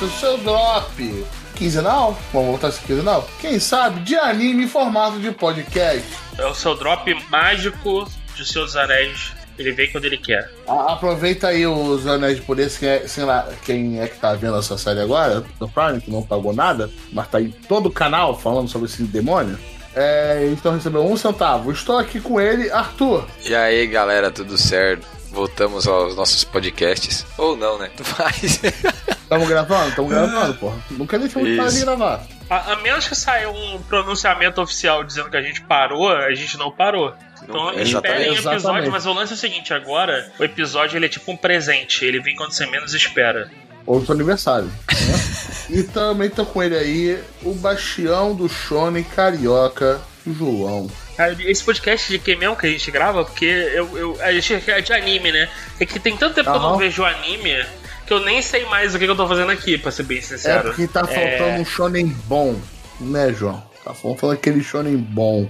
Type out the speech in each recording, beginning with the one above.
o seu drop quinzenal, vamos voltar esse quinzenal? Quem sabe de anime em formato de podcast. É o seu drop mágico de Seus Anéis. Ele vem quando ele quer. Aproveita aí os anéis de poder, quem é, sei lá, quem é que tá vendo essa série agora, do Prime, que não pagou nada, mas tá em todo o canal falando sobre esse demônio. É, então recebeu um centavo. Estou aqui com ele, Arthur. E aí, galera, tudo certo? Voltamos aos nossos podcasts. Ou não, né? Mas. Tamo gravando? Tamo gravando, porra. Nunca deixamos de parar de gravar. A, a menos que saia um pronunciamento oficial dizendo que a gente parou, a gente não parou. Então esperem o exatamente. episódio, mas o lance é o seguinte, agora o episódio ele é tipo um presente, ele vem quando você menos espera. Ou seu aniversário. né? e também tô com ele aí, o bastião do Shonen Carioca, João. Cara, esse podcast de que mesmo que a gente grava, porque eu, eu, a gente é de anime, né? É que tem tanto tempo que eu não vejo anime que eu nem sei mais o que, eu tô fazendo aqui, pra ser bem É sincero. porque tá faltando É. um shonen bom, né, João? Tá faltando aquele shonen bom,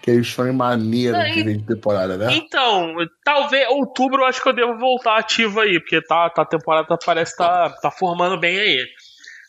aquele shonen maneiro É, que vem de temporada, né? Então, talvez outubro eu acho que eu devo voltar ativo aí, porque tá, tá, a temporada parece tá, tá formando bem aí.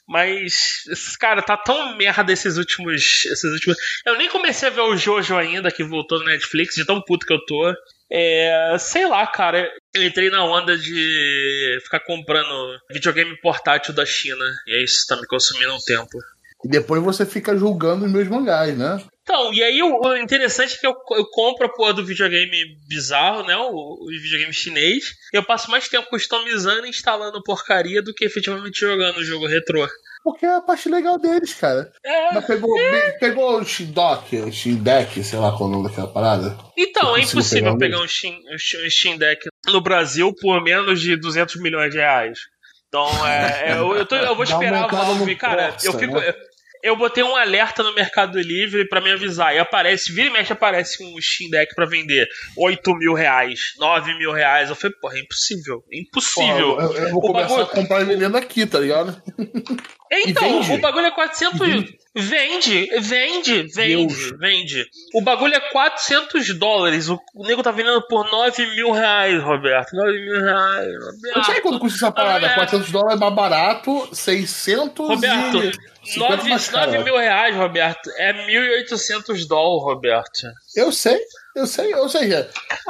Mas, cara, tá tão merda esses últimos, esses últimos. Eu nem comecei a ver o Jojo ainda, que voltou no Netflix, de tão puto que eu tô. É, sei lá, cara. Eu entrei na onda de ficar comprando videogame portátil da China. E é isso, tá me consumindo um tempo. E depois você fica julgando os meus mangás, né? Então, e aí o, interessante é que eu, eu compro a porra do videogame bizarro, né? O, o videogame chinês. E eu passo mais tempo customizando e instalando porcaria do que efetivamente jogando o jogo retrô. Porque é a parte legal deles, cara. É. Mas pegou, pegou o Shindok, o Shindeck, sei lá qual é o nome daquela parada. Então, Eu é impossível pegar pegar um Steam, um no Brasil por menos de 200 milhões de reais. Então, é, é, eu, eu, tô- eu vou esperar a Cara, Corsa, eu fico. né? Eu- botei um alerta no Mercado Livre pra me avisar. E aparece, vira e mexe, aparece um Steam Deck pra vender 8 mil reais, 9 mil reais. Eu falei, porra, é impossível. É impossível. Eu, eu vou O começar bagulho- a comprar e vendendo aqui, tá ligado? Então, o bagulho é 400. Vende, vende, vende, Deus. vende. O bagulho é 400 dólares. O, o nego tá vendendo por 9 mil reais, Roberto. 9 mil reais, Eu não sei Roberto. quanto custa essa parada. Ah, é. 400 dólares é mais barato, 600 Roberto, e 50 9, mais caro. 9 mil reais, Roberto. É 1.800 dólares, Roberto. Eu sei, eu sei. Ou seja,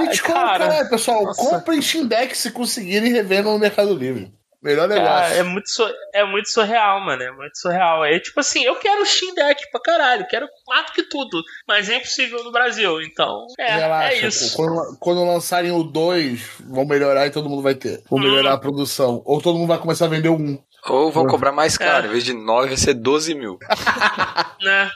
desculpa, cara. caralho, pessoal. Nossa. Comprem Deck se conseguirem revendam no Mercado Livre. Melhor negócio. Cara, é muito, é muito surreal, mano. É muito surreal. É tipo assim, eu quero Steam Deck pra caralho. Quero mais do que tudo. Mas é impossível no Brasil. Então, é, Relaxa, é isso. pô. Quando, quando lançarem o 2, vão melhorar e todo mundo vai ter. Vão Hum. melhorar a produção. Ou todo mundo vai começar a vender um. Ou vão cobrar mais caro, É. em vez de 9 vai ser 12 mil. né?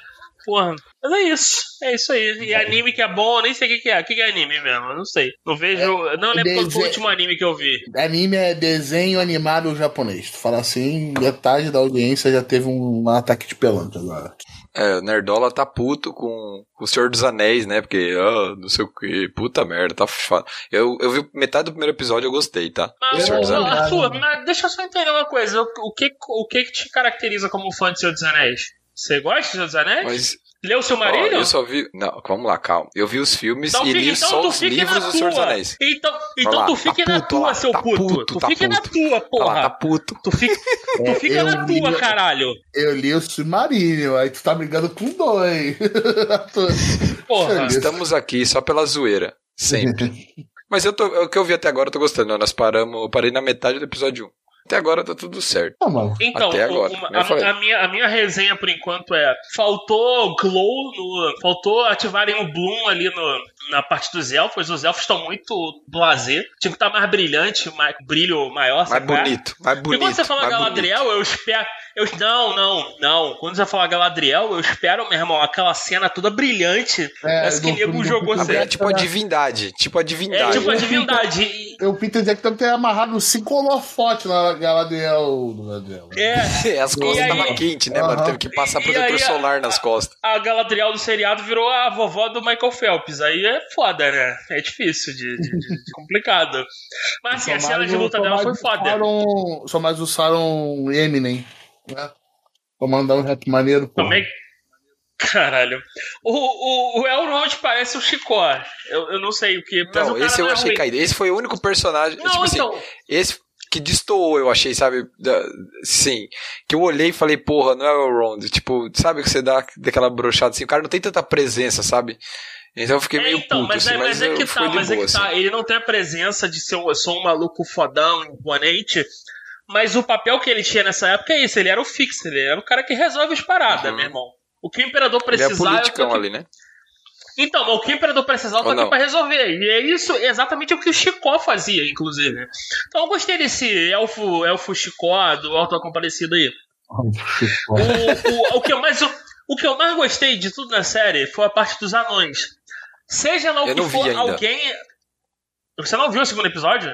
Porra. Mas é isso. É isso aí. E anime que é bom, eu nem sei o que, que é. O que, que é anime mesmo? Eu não sei. Não vejo. eu não lembro qual foi o último anime que eu vi. Anime é desenho animado japonês. Tu fala assim, metade da audiência já teve um, ataque de pelanca agora. É, o Nerdola tá puto com o Senhor dos Anéis, né? Porque, ah, não sei o que, puta merda, tá foda. Eu, eu vi metade do primeiro episódio e eu gostei, tá? Mas, O Senhor dos Anéis. Arthur, mas deixa eu só entender uma coisa. O, o que, o que que te caracteriza como fã de Senhor dos Anéis? Você gosta de Senhor dos Anéis? Mas, Leu o seu ó, marido? eu só vi. Não, vamos lá, calma. Eu vi os filmes Então, e fica, li então só tu os livros na do Senhor dos tua. Anéis. Então, então lá, tu tá fique na puto, tua, lá, seu tá puto. puto, Tu tá na puto. tua, Olha porra. lá, tá puto. Tu fica, tu É, fica na li- tua, caralho. Eu li o Submarino, aí tu tá brigando com dois. Porra. Estamos aqui só pela zoeira. Sempre. Mas eu tô, o que eu vi até agora eu tô gostando. Nós paramos, eu parei na metade do episódio 1. Até agora tá tudo certo. Ah, mano. Então, Até agora, uma- a, a minha, a minha resenha por enquanto é: faltou glow, no, faltou ativarem o Bloom ali no, na parte dos elfos. Os elfos estão muito blazer. Tinha que estar mais brilhante, mais, brilho maior. Mais sabe bonito, mais E bonito. quando você fala Galadriel, eu espero. Eu, não, não, não. Quando você fala Galadriel, eu espero, meu irmão, aquela cena toda brilhante. É, parece que nego jogou bonito. certo. É tipo a divindade. Tipo a É divindade. tipo a divindade. E- O Peter Jackson deve ter amarrado cinco holofotes na Galadriel. Galadriel. É, As costas estavam quentes, né, mano? Aham. Teve que passar protetor aí, solar nas costas. a Galadriel do seriado virou a vovó do Michael Phelps. Aí é foda, né? É difícil, de, de- de- de complicado. Mas assim, a cena de luta dela foi foda. Só mais o Sauron Eminem, né? Comandando um rap maneiro, pô. Também. Caralho. O, o, o Elrond parece o Chicó. Eu, eu não sei o que. Mas o Não, cara esse eu não é achei ruim. caído. Esse foi o único personagem. Não, tipo assim, então. esse, que destoou, eu achei, sabe? Da, sim. Que eu olhei e falei, porra, não é o Elrond. Tipo, sabe que você dá daquela brochada assim, o cara não tem tanta presença, sabe? Então eu fiquei É, meio então, puto, mas, assim, é, mas mas é que eu fui tá, de mas é boa, que tá. assim. Ele não tem a presença de ser um, eu sou um maluco fodão, imponente. Mas o papel que ele tinha nessa época é isso, ele era o fixo, ele era o cara que resolve as paradas, Uhum. meu irmão. O que o imperador Ele é aqui- ali, né? Então, o que o imperador precisar, eu tô Ou aqui não? pra resolver. E é isso exatamente o que o Chicó fazia, inclusive. Então eu gostei desse elfo, elfo Chicó do Alto Comparecido aí. O, o, o, que eu mais, o, o que eu mais gostei de tudo na série foi a parte dos anões. Seja lá o Eu que for, alguém. Você não viu o segundo episódio?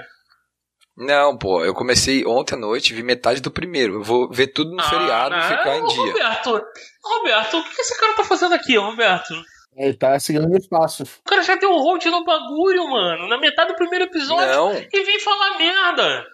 Não, pô, eu comecei ontem à noite, vi metade do primeiro. Eu vou ver tudo no feriado e Ah, ficar em ô, dia. Roberto, Roberto, o que esse cara tá fazendo aqui, Roberto? Ele tá seguindo meus passos. O cara já deu um hold no bagulho, mano, na metade do primeiro episódio. Não, E vem falar merda.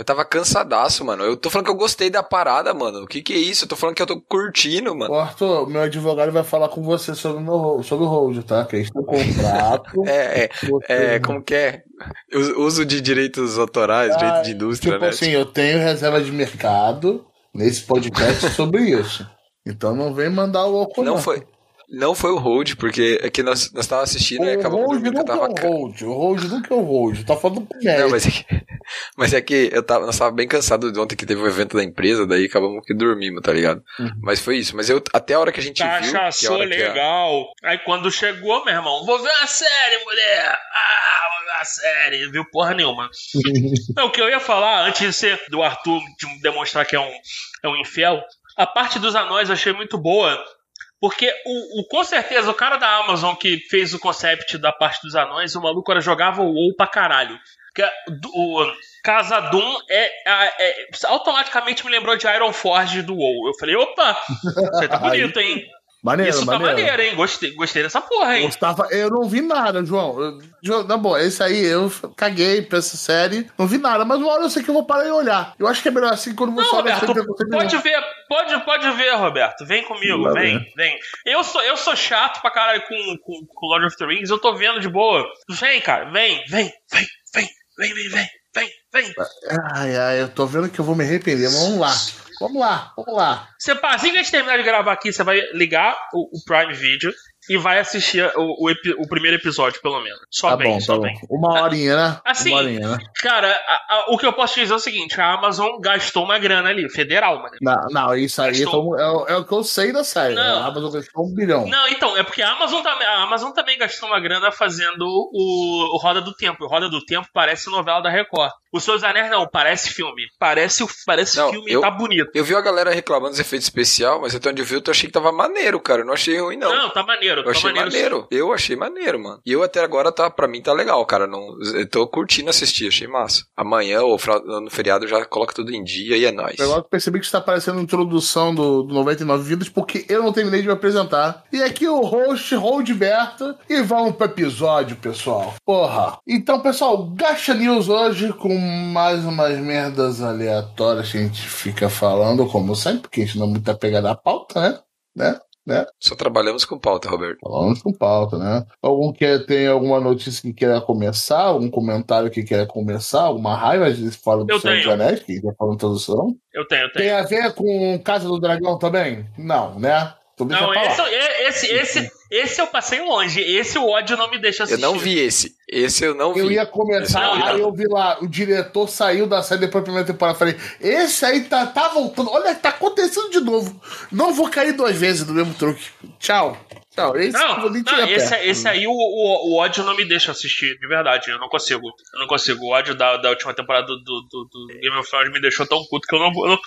Eu tava cansadaço, mano. Eu tô falando que eu gostei da parada, mano. O que que é isso? Eu tô falando que eu tô curtindo, mano. Arthur, meu advogado vai falar com você sobre o, meu, sobre o hold, tá? Que tem um contrato. É, é, é, como que é? Eu- Uso de direitos autorais, Ah, direito de indústria, Tipo né? assim, eu tenho reserva de mercado nesse podcast sobre isso. Então não vem mandar o álcool, Não foi. Não foi o hold, porque é que nós, nós tava assistindo e O acabamos hold dormindo que eu é tava. o ca- hold. O hold nunca é o hold. Tá falando com Não, mas é que, mas é que eu tava, nós tava bem cansado de ontem que teve um evento da empresa, daí acabamos que dormimos, tá ligado? Uhum. Mas foi isso. Mas eu, até a hora que a gente viu. Que a Cachaçou hora que a- legal. Aí quando chegou, meu irmão, vou ver uma série, mulher. Ah, vou ver uma série. Viu porra nenhuma. Não, o que eu ia falar, antes de ser do Arthur de demonstrar que é um, é um infiel, a parte dos anões eu achei muito boa. Porque o, o- com certeza o cara da Amazon que fez o concept da parte dos anões, o maluco era jogava o WoW pra caralho. Que do- o Casa Doom é, é- é- automaticamente me lembrou de Iron Forge do WoW. Eu falei, opa, aí tá bonito, hein? Maneiro, Isso tá maneiro. maneiro, hein? Gostei, gostei dessa porra, hein? Gostava, eu não vi nada, João. Eu, João, na boa, esse aí eu caguei pra essa série, não vi nada, mas uma hora eu sei que eu vou parar e olhar. Eu acho que é melhor assim quando você Não, olha Roberto, sem preconceito pode nenhum. ver, pode, pode ver, Roberto. Vem comigo, Lá vem, vem. vem. Eu sou, eu sou chato pra caralho com, com, com Lord of the Rings, eu tô vendo de boa. Vem, cara, vem, vem, vem, vem, vem, vem, vem, vem, vem. Ai, ai, eu tô vendo que eu vou me arrepender. mas Vamos lá. Vamos lá, vamos lá. Você, assim que a gente terminar de gravar aqui, você vai ligar o, o Prime Video e vai assistir o, o, o primeiro episódio, pelo menos. Só Tá bem, bom, só tá bom. bem. Uma horinha, né? Assim, Uma horinha, né? Cara, a- a- o que eu posso te dizer é o seguinte: a Amazon gastou uma grana ali, federal, mano. Não, não, isso aí Gastou. é, o- é o que eu sei da série. né? A Amazon gastou um bilhão. Não, então, é porque a Amazon, também, a Amazon também gastou uma grana fazendo o, o Roda do Tempo. O Roda do Tempo parece novela da Record. O Seus Anéis não, parece filme. Parece, parece Não, filme eu- tá bonito. Eu vi a galera reclamando dos efeitos especiais, mas até onde eu vi, eu achei que tava maneiro, cara. Eu não achei ruim, não. Não, tá maneiro. Eu tá achei maneiro. maneiro. Eu achei maneiro, mano. E eu até agora tá, pra mim tá legal, cara. Não, eu tô curtindo assistir, achei massa. Amanhã ou no feriado já coloca tudo em dia e é nóis. Eu percebi que está parecendo introdução do, do 99 Vidas, porque eu não terminei de me apresentar. E aqui o host, Roldberto, e vamos pro episódio, pessoal. Porra. Então, pessoal, Gacha News hoje com mais umas merdas aleatórias que a gente fica falando, como sempre, porque a gente não é muito apegado à pauta, né? Né? Né? Só trabalhamos com pauta, Roberto. Falamos com pauta, né? Algum que tem alguma notícia que queira começar, algum comentário que queira começar, alguma raiva, a gente fala do Senhor dos. Anéis, que a gente vai falando introdução. Eu tenho, eu tenho. Tem a ver com Casa do Dragão também? Não, né? Não, esse, é- esse, esse, esse eu passei longe. Esse o ódio não me deixa Eu assistir. não vi esse. Esse eu não vi. Eu ia começar, não, aí não. eu vi lá, o diretor saiu da série depois da primeira temporada. Falei, esse aí tá, tá voltando. Olha, tá acontecendo de novo. Não vou cair duas vezes no mesmo truque. Tchau. Tchau. Esse eu Não, vou nem não esse, esse aí o, o, o ódio não me deixa assistir, de verdade. Eu não consigo. Eu não consigo. O ódio da, da última temporada do, do, do- do Game of Thrones me deixou tão puto que eu não vou. Eu, não-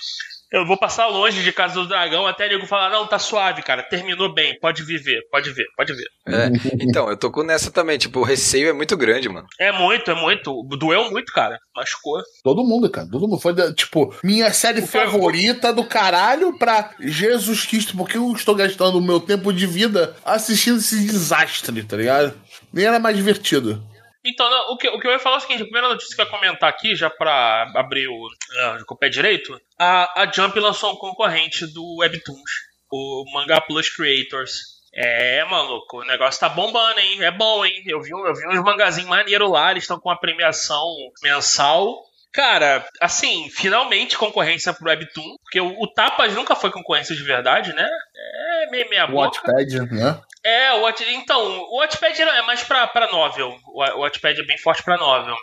eu vou passar longe de Casa do Dragão até nego falar: não, tá suave, cara. Terminou bem, pode viver, pode ver, pode ver. É, então, eu tô com nessa também. Tipo, o receio é muito grande, mano. É muito, é muito. Doeu muito, cara. Machucou. Todo mundo, cara. Todo mundo. Foi, da- tipo, minha série favor. favorita do caralho pra Jesus Cristo. Porque eu estou gastando o meu tempo de vida assistindo esse desastre, tá ligado? Nem era mais divertido. Então, não, o, que, o que eu ia falar é o seguinte: a primeira notícia que eu ia comentar aqui, já pra abrir o, ah, com o pé direito, a, a Jump lançou um concorrente do Webtoons, o Manga Plus Creators. É, maluco, o negócio tá bombando, hein? É bom, hein? Eu vi, eu vi uns mangazinhos maneiros lá, eles estão com uma premiação mensal. Cara, assim, finalmente concorrência pro Webtoon, porque o, o Tapas nunca foi concorrência de verdade, né? É meio meia boca. Watchpad, né? É, o então, o Watchpad é mais pra, pra novel. O Watchpad é bem forte pra novel.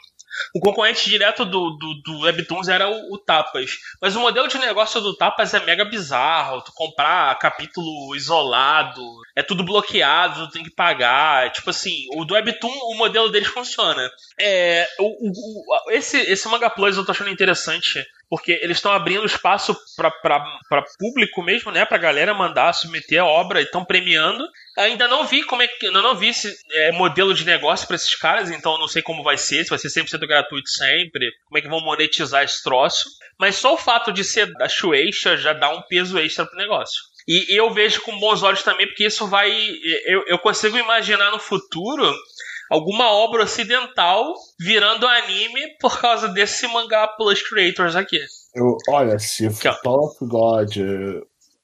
O concorrente direto do, do, do Webtoons era o, o, Tapas. Mas o modelo de negócio do Tapas é mega bizarro. Tu comprar capítulo isolado, é tudo bloqueado, tu tem que pagar. É, tipo assim, o do Webtoon, o modelo deles funciona. É, o, o, esse, esse Manga Plus eu tô achando interessante porque eles estão abrindo espaço para público mesmo, né? Para galera mandar submeter a obra estão premiando. Ainda não vi como é que. Ainda não vi esse é, modelo de negócio para esses caras, então não sei como vai ser, se vai ser 100% gratuito sempre, como é que vão monetizar esse troço. Mas só o fato de ser da Shueisha já dá um peso extra pro negócio. E, e eu vejo com bons olhos também, porque isso vai. Eu, eu consigo imaginar no futuro alguma obra ocidental virando anime por causa desse mangá Plus Creators aqui. Eu, olha, se Tower of God,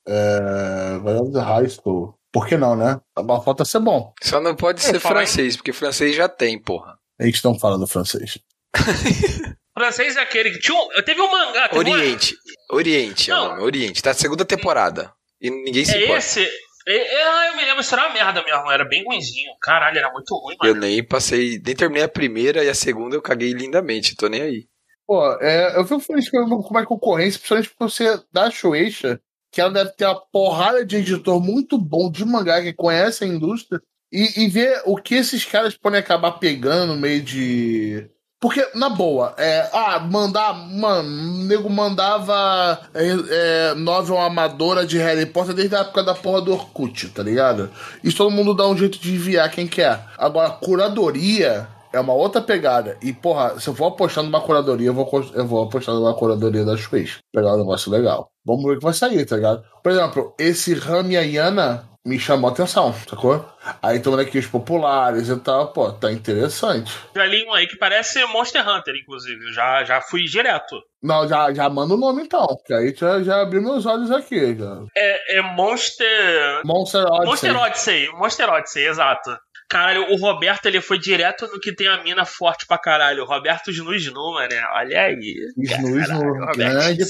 é, the High School, por que não, né? A falta ser bom. Só não pode é, ser francês, em... porque francês já tem, porra. A gente não fala do francês. francês é aquele que tinha um, teve um mangá. Oriente. Uma... Oriente, não. é o nome. Oriente. Tá segunda temporada. E ninguém se é importa. Esse, é, eu me lembro, isso era uma merda mesmo, era bem ruimzinho. Caralho, era muito ruim, mano. Eu nem passei, nem terminei a primeira e a segunda eu caguei lindamente, tô nem aí. Pô, é, eu fico feliz com a concorrência, principalmente porque você dá Shueisha, que ela deve ter uma porrada de editor muito bom de mangá que conhece a indústria, e, e ver o que esses caras podem acabar pegando no meio de porque, na boa, é, ah, mandar. Mano, o nego mandava é, é, novel amadora de Harry Potter desde a época da porra do Orkut, tá ligado? Isso todo mundo dá um jeito de enviar quem quer. Agora, curadoria é uma outra pegada. E, porra, se eu for apostar numa curadoria, eu vou, eu vou apostar numa curadoria da Switch. Pegar um negócio legal. Vamos ver o que vai sair, tá ligado? Por exemplo, esse Ramiayana me chamou a atenção, sacou? Aí tô vendo aqui os populares e tal, pô, tá interessante. Já li um aí que parece Monster Hunter, inclusive. Já, já fui direto. Não, já, já manda o nome então, que aí já, já abri meus olhos aqui. Já. É, é Monster. Monster Odyssey. Monster Odyssey, Monster Odyssey, exato. Caralho, o Roberto ele foi direto no que tem a mina forte pra caralho. O Roberto Snu Snu, mano. Olha aí. Snu Snu, grande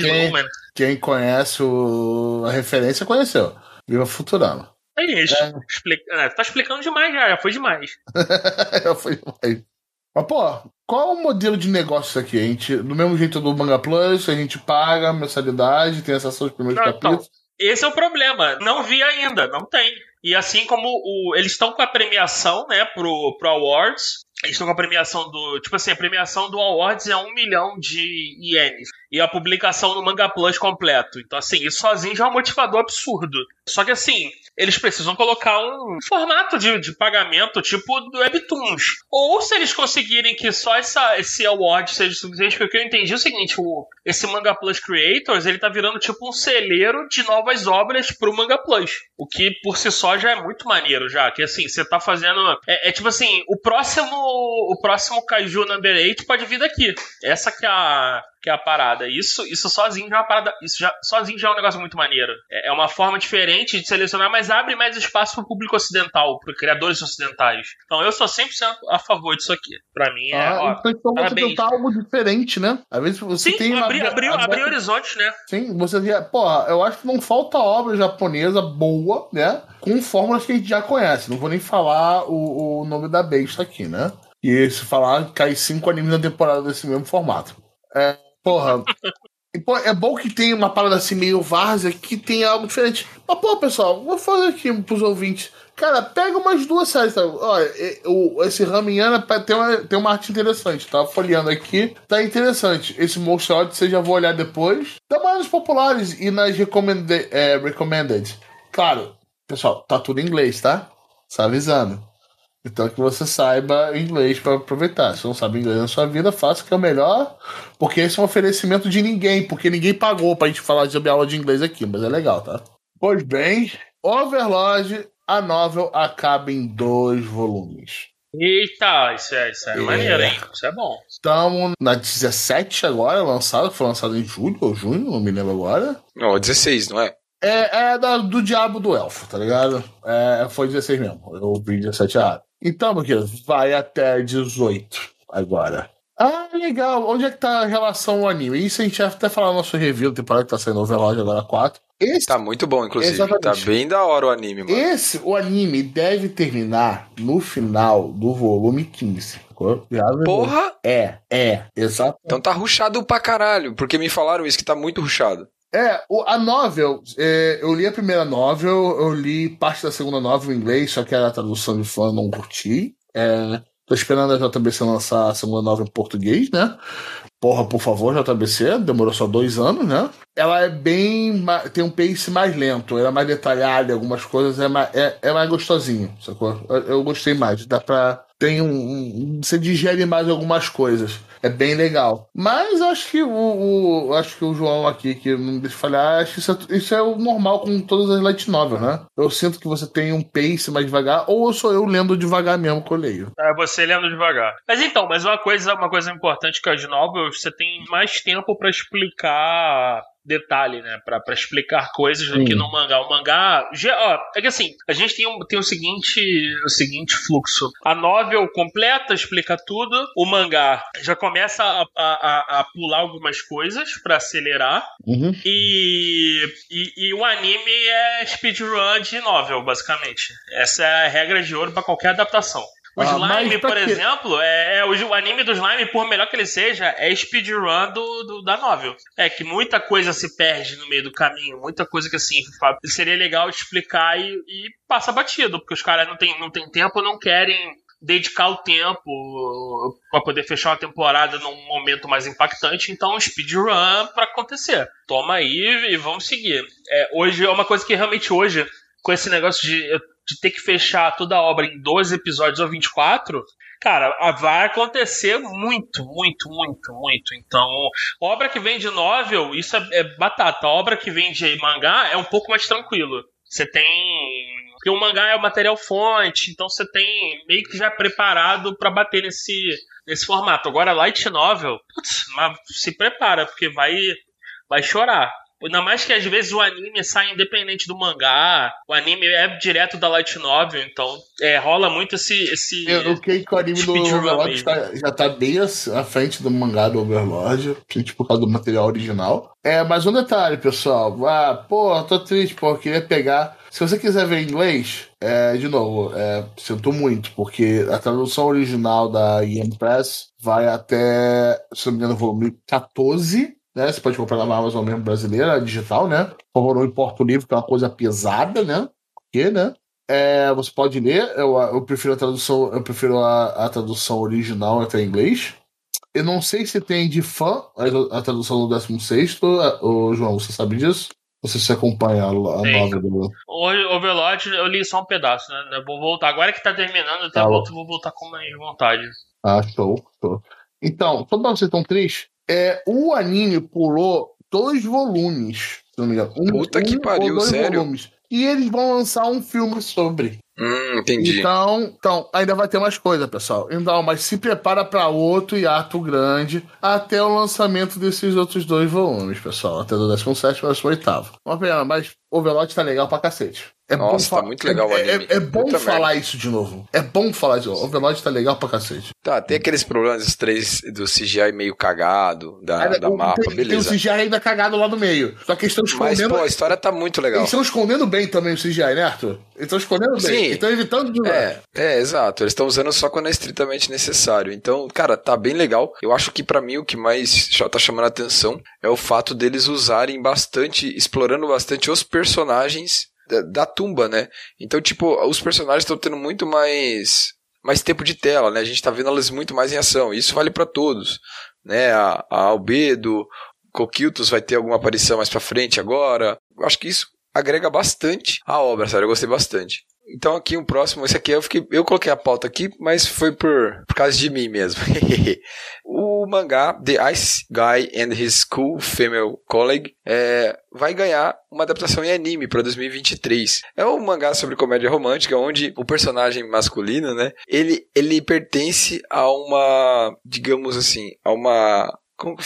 quem, quem conhece o, a referência conheceu. Viva Futurama. É isso. É. É, tá explicando demais já, já foi demais. já foi demais. Mas, pô, qual é o modelo de negócio aqui? A gente, do mesmo jeito do Manga Plus, a gente paga mensalidade, tem acesso aos primeiros não, então, capítulos. Então, esse é o problema. Não vi ainda, não tem. E assim como o, eles estão com a premiação, né, pro, pro Awards, eles estão com a premiação do. Tipo assim, a premiação do Awards é um milhão de ienes. E a publicação no Manga Plus completo. Então, assim, isso sozinho já é um motivador absurdo. Só que, assim, eles precisam colocar um formato de, de pagamento tipo do Webtoons. Ou se eles conseguirem que só essa, esse award seja suficiente, porque eu entendi o seguinte: o, esse Manga Plus Creators ele tá virando tipo um celeiro de novas obras pro Manga Plus. O que por si só já é muito maneiro, já. Que assim, você tá fazendo. É, é tipo assim, o próximo. O próximo Kaiju Number 8 pode vir daqui. Essa que é a que é a parada. Isso, isso sozinho já é uma parada. Isso já, sozinho já é um negócio muito maneiro. É, é uma forma diferente de selecionar, mas abre mais espaço para o público ocidental, para criadores ocidentais. Então eu sou 100% a favor disso aqui. Para mim é. Ah, ó, então você tentar algo diferente, né? Às vezes você Sim, tem. Abrir, uma... abrir, abrir horizontes, né? Sim, você. Porra, eu acho que não falta obra japonesa boa, né? Com fórmulas que a gente já conhece. Não vou nem falar o, o nome da besta aqui, né? E se falar, cai cinco animes na temporada desse mesmo formato. É, Porra. É bom que tem uma parada assim meio várzea que tem algo diferente. Mas, pô, pessoal, vou fazer aqui pros ouvintes. Cara, pega umas duas séries, tá? Olha, esse Ramiana tem uma, tem uma arte interessante, tá? Folheando aqui, tá interessante. Esse Monster Odyssey já vou olhar depois. Dá mais nos populares e nas recommended, é, recommended. Claro, pessoal, tá tudo em inglês, tá? Só avisando. Então que você saiba inglês para aproveitar. Se não sabe inglês na sua vida, faça que é o melhor, porque esse é um oferecimento de ninguém, porque ninguém pagou pra gente falar sobre aula de inglês aqui, mas é legal, tá? Pois bem, Overlord, a novel acaba em dois volumes. Eita, isso é, isso é, é. maneiro, hein? Isso é bom. Estamos na 17 agora, lançado, foi lançado em julho ou junho, não me lembro agora. Não, 16, não é? É, é da, do Diabo do Elfo, tá ligado? É, foi 16 mesmo. Eu vi 17 errado. Então, meu querido, vai até 18 agora. Ah, legal. Onde é que tá a relação ao anime? Isso a gente vai até falar no nosso review da temporada que tá saindo Overlord agora 4. Esse, tá muito bom, inclusive. Exatamente. Tá bem da hora o anime, mano. Esse, o anime deve terminar no final do volume 15. Porra! É, é, exato. Então tá ruchado pra caralho, porque me falaram isso, que tá muito ruchado. É, a novel, é, eu li a primeira novel, eu li parte da segunda novel em inglês, só que era a tradução de fã, não curti. É, tô esperando a JBC lançar a segunda novel em português, né? Porra, por favor, JBC, demorou só dois anos, né? Ela é bem. tem um pace mais lento, ela é mais detalhada, algumas coisas é mais, é, é mais gostosinho, sacou? Eu, eu gostei mais, dá pra tem um, um, você digere mais algumas coisas. É bem legal. Mas acho que o, o acho que o João aqui, que não deixa falhar, acho que isso é, isso é o normal com todas as light novels, né? Eu sinto que você tem um pace mais devagar, ou sou eu lendo devagar mesmo que eu leio. É, você lendo devagar. Mas então, mas uma coisa, uma coisa importante que as novels, você tem mais tempo para explicar detalhe, né? Pra, pra explicar coisas do que no mangá. O mangá. Ó, é que assim, a gente tem, um, tem o, seguinte, o seguinte fluxo. A novel completa, explica tudo. O mangá já começa a, a, a pular algumas coisas para acelerar. Uhum. E, e, e, o anime é speedrun de novel, basicamente. Essa é a regra de ouro para qualquer adaptação. O ah, Slime, por exemplo, é, é, o, anime do Slime, por melhor que ele seja, é speedrun do, do, da novel. É que muita coisa se perde no meio do caminho, muita coisa que assim, seria legal explicar e, e passa batido, porque os caras não tem, não tem tempo, não querem dedicar o tempo para poder fechar uma temporada num momento mais impactante, então speedrun para acontecer. Toma aí e vamos seguir. É, hoje é uma coisa que realmente hoje, com esse negócio de de ter que fechar toda a obra em 12 episódios ou 24, cara, vai acontecer muito, muito, muito, muito. Então, obra que vem de novel, isso é, é batata. A obra que vem de mangá é um pouco mais tranquilo. Você tem porque o mangá é o material fonte, então você tem meio que já preparado para bater nesse, nesse formato. Agora, light novel, putz, se prepara, porque vai, vai chorar. Ainda mais que às vezes o anime sai independente do mangá, o anime é direto da Light Novel, então é, rola muito esse. esse eu creio que o anime do Overlord tá, já tá bem à frente do mangá do Overlord, tipo por causa do material original. É, mas um detalhe, pessoal. Ah, pô, tô triste, pô, eu queria pegar. Se você quiser ver em inglês, é, de novo, é, sinto muito, porque a tradução original da IM Press vai até, se não me engano, volume 14 né? Você pode comprar na Amazon mesmo brasileira, digital, né? Por favor, não importa o livro, que é uma coisa pesada, né? Porque, né? É, você pode ler, eu, eu prefiro a tradução, eu prefiro a, a tradução original até em inglês. Eu não sei se tem de fã a, a tradução do 16, o João, você sabe disso? Você se acompanha a, a nova do. O Overlord eu li só um pedaço, né? Eu vou voltar. Agora que tá terminando, eu até tá volto, vou voltar com mais vontade. Ah, show, show. Então, só pra vocês tão tristes, é, o anime pulou dois volumes, se não me engano. Um, Puta que pariu, sério? Volumes. E eles vão lançar um filme sobre. Hum, entendi. Então, então, ainda vai ter mais coisa, pessoal. Então, mas se prepara para outro hiato grande até o lançamento desses outros dois volumes, pessoal. Até do 17 para o 8. Uma pena, mas Overlord tá legal pra cacete. É Nossa, tá muito legal é, o anime. É, é bom falar isso de novo. É bom falar isso. Overlord tá legal pra cacete. Tá, tem aqueles problemas dos três do CGI meio cagado, da, é, da mapa, tem, beleza. Tem o CGI ainda cagado lá no meio. Só que eles estão escondendo. Mas, pô, a história tá muito legal. Eles estão escondendo bem também o CGI, né, Arthur? Eles estão escondendo Sim. bem. Estão evitando de é, é, exato. Eles estão usando só quando é estritamente necessário. Então, cara, tá bem legal. Eu acho que para mim o que mais tá chamando a atenção é o fato deles usarem bastante, explorando bastante os personagens da, da tumba, né? Então, tipo, os personagens estão tendo muito mais mais tempo de tela, né? A gente tá vendo elas muito mais em ação. Isso vale para todos, né? A, a Albedo, Coquiltos vai ter alguma aparição mais para frente agora. Eu acho que isso agrega bastante à obra, sério, eu gostei bastante. Então aqui um próximo, esse aqui eu fiquei, eu coloquei a pauta aqui, mas foi por, por causa de mim mesmo. o mangá The Ice Guy and His Cool Female Colleague é, vai ganhar uma adaptação em anime para 2023. É um mangá sobre comédia romântica onde o personagem masculino, né, ele ele pertence a uma, digamos assim, a uma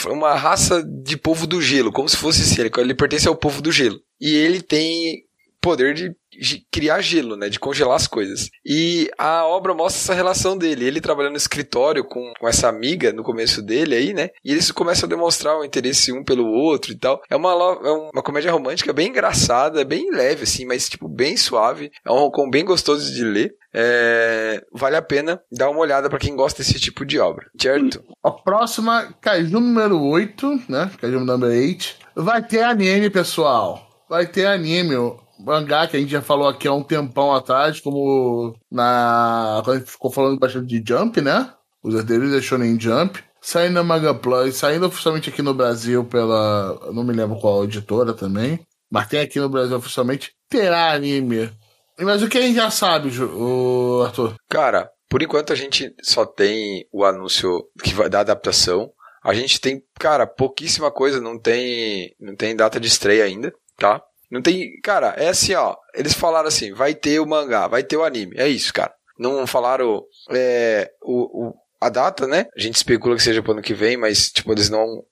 uma raça de povo do gelo, como se fosse assim, ele pertence ao povo do gelo. E ele tem poder de, de, criar gelo, né? De congelar as coisas. E a obra mostra essa relação dele. Ele trabalhando no escritório com, com essa amiga no começo dele aí, né? E eles começam a demonstrar o interesse um pelo outro e tal. É uma, é uma comédia romântica bem engraçada, bem leve, assim, mas, tipo, bem suave. É um roncom bem gostoso de ler. É, vale a pena dar uma olhada para quem gosta desse tipo de obra, certo? A próxima, Kaiju número 8, né? Kaiju número 8. Vai ter anime, pessoal. Vai ter anime mangá que a gente já falou aqui há um tempão atrás, como na. Quando a gente ficou falando bastante de Jump, né? Os herdeiros da Shonen Jump. Saindo na Manga Plus, saindo oficialmente aqui no Brasil pela. Não me lembro qual editora também. Mas tem aqui no Brasil oficialmente. Terá anime. Mas o que a gente já sabe, o Arthur? Cara, por enquanto a gente só tem o anúncio que vai dar adaptação. A gente tem, cara, pouquíssima coisa, não tem, não tem data de estreia ainda, tá? Não tem. Cara, é assim, ó. Eles falaram assim: vai ter o mangá, vai ter o anime. É isso, cara. Não falaram é, o, o, a data, né? A gente especula que seja pro ano que vem, mas, tipo, eles não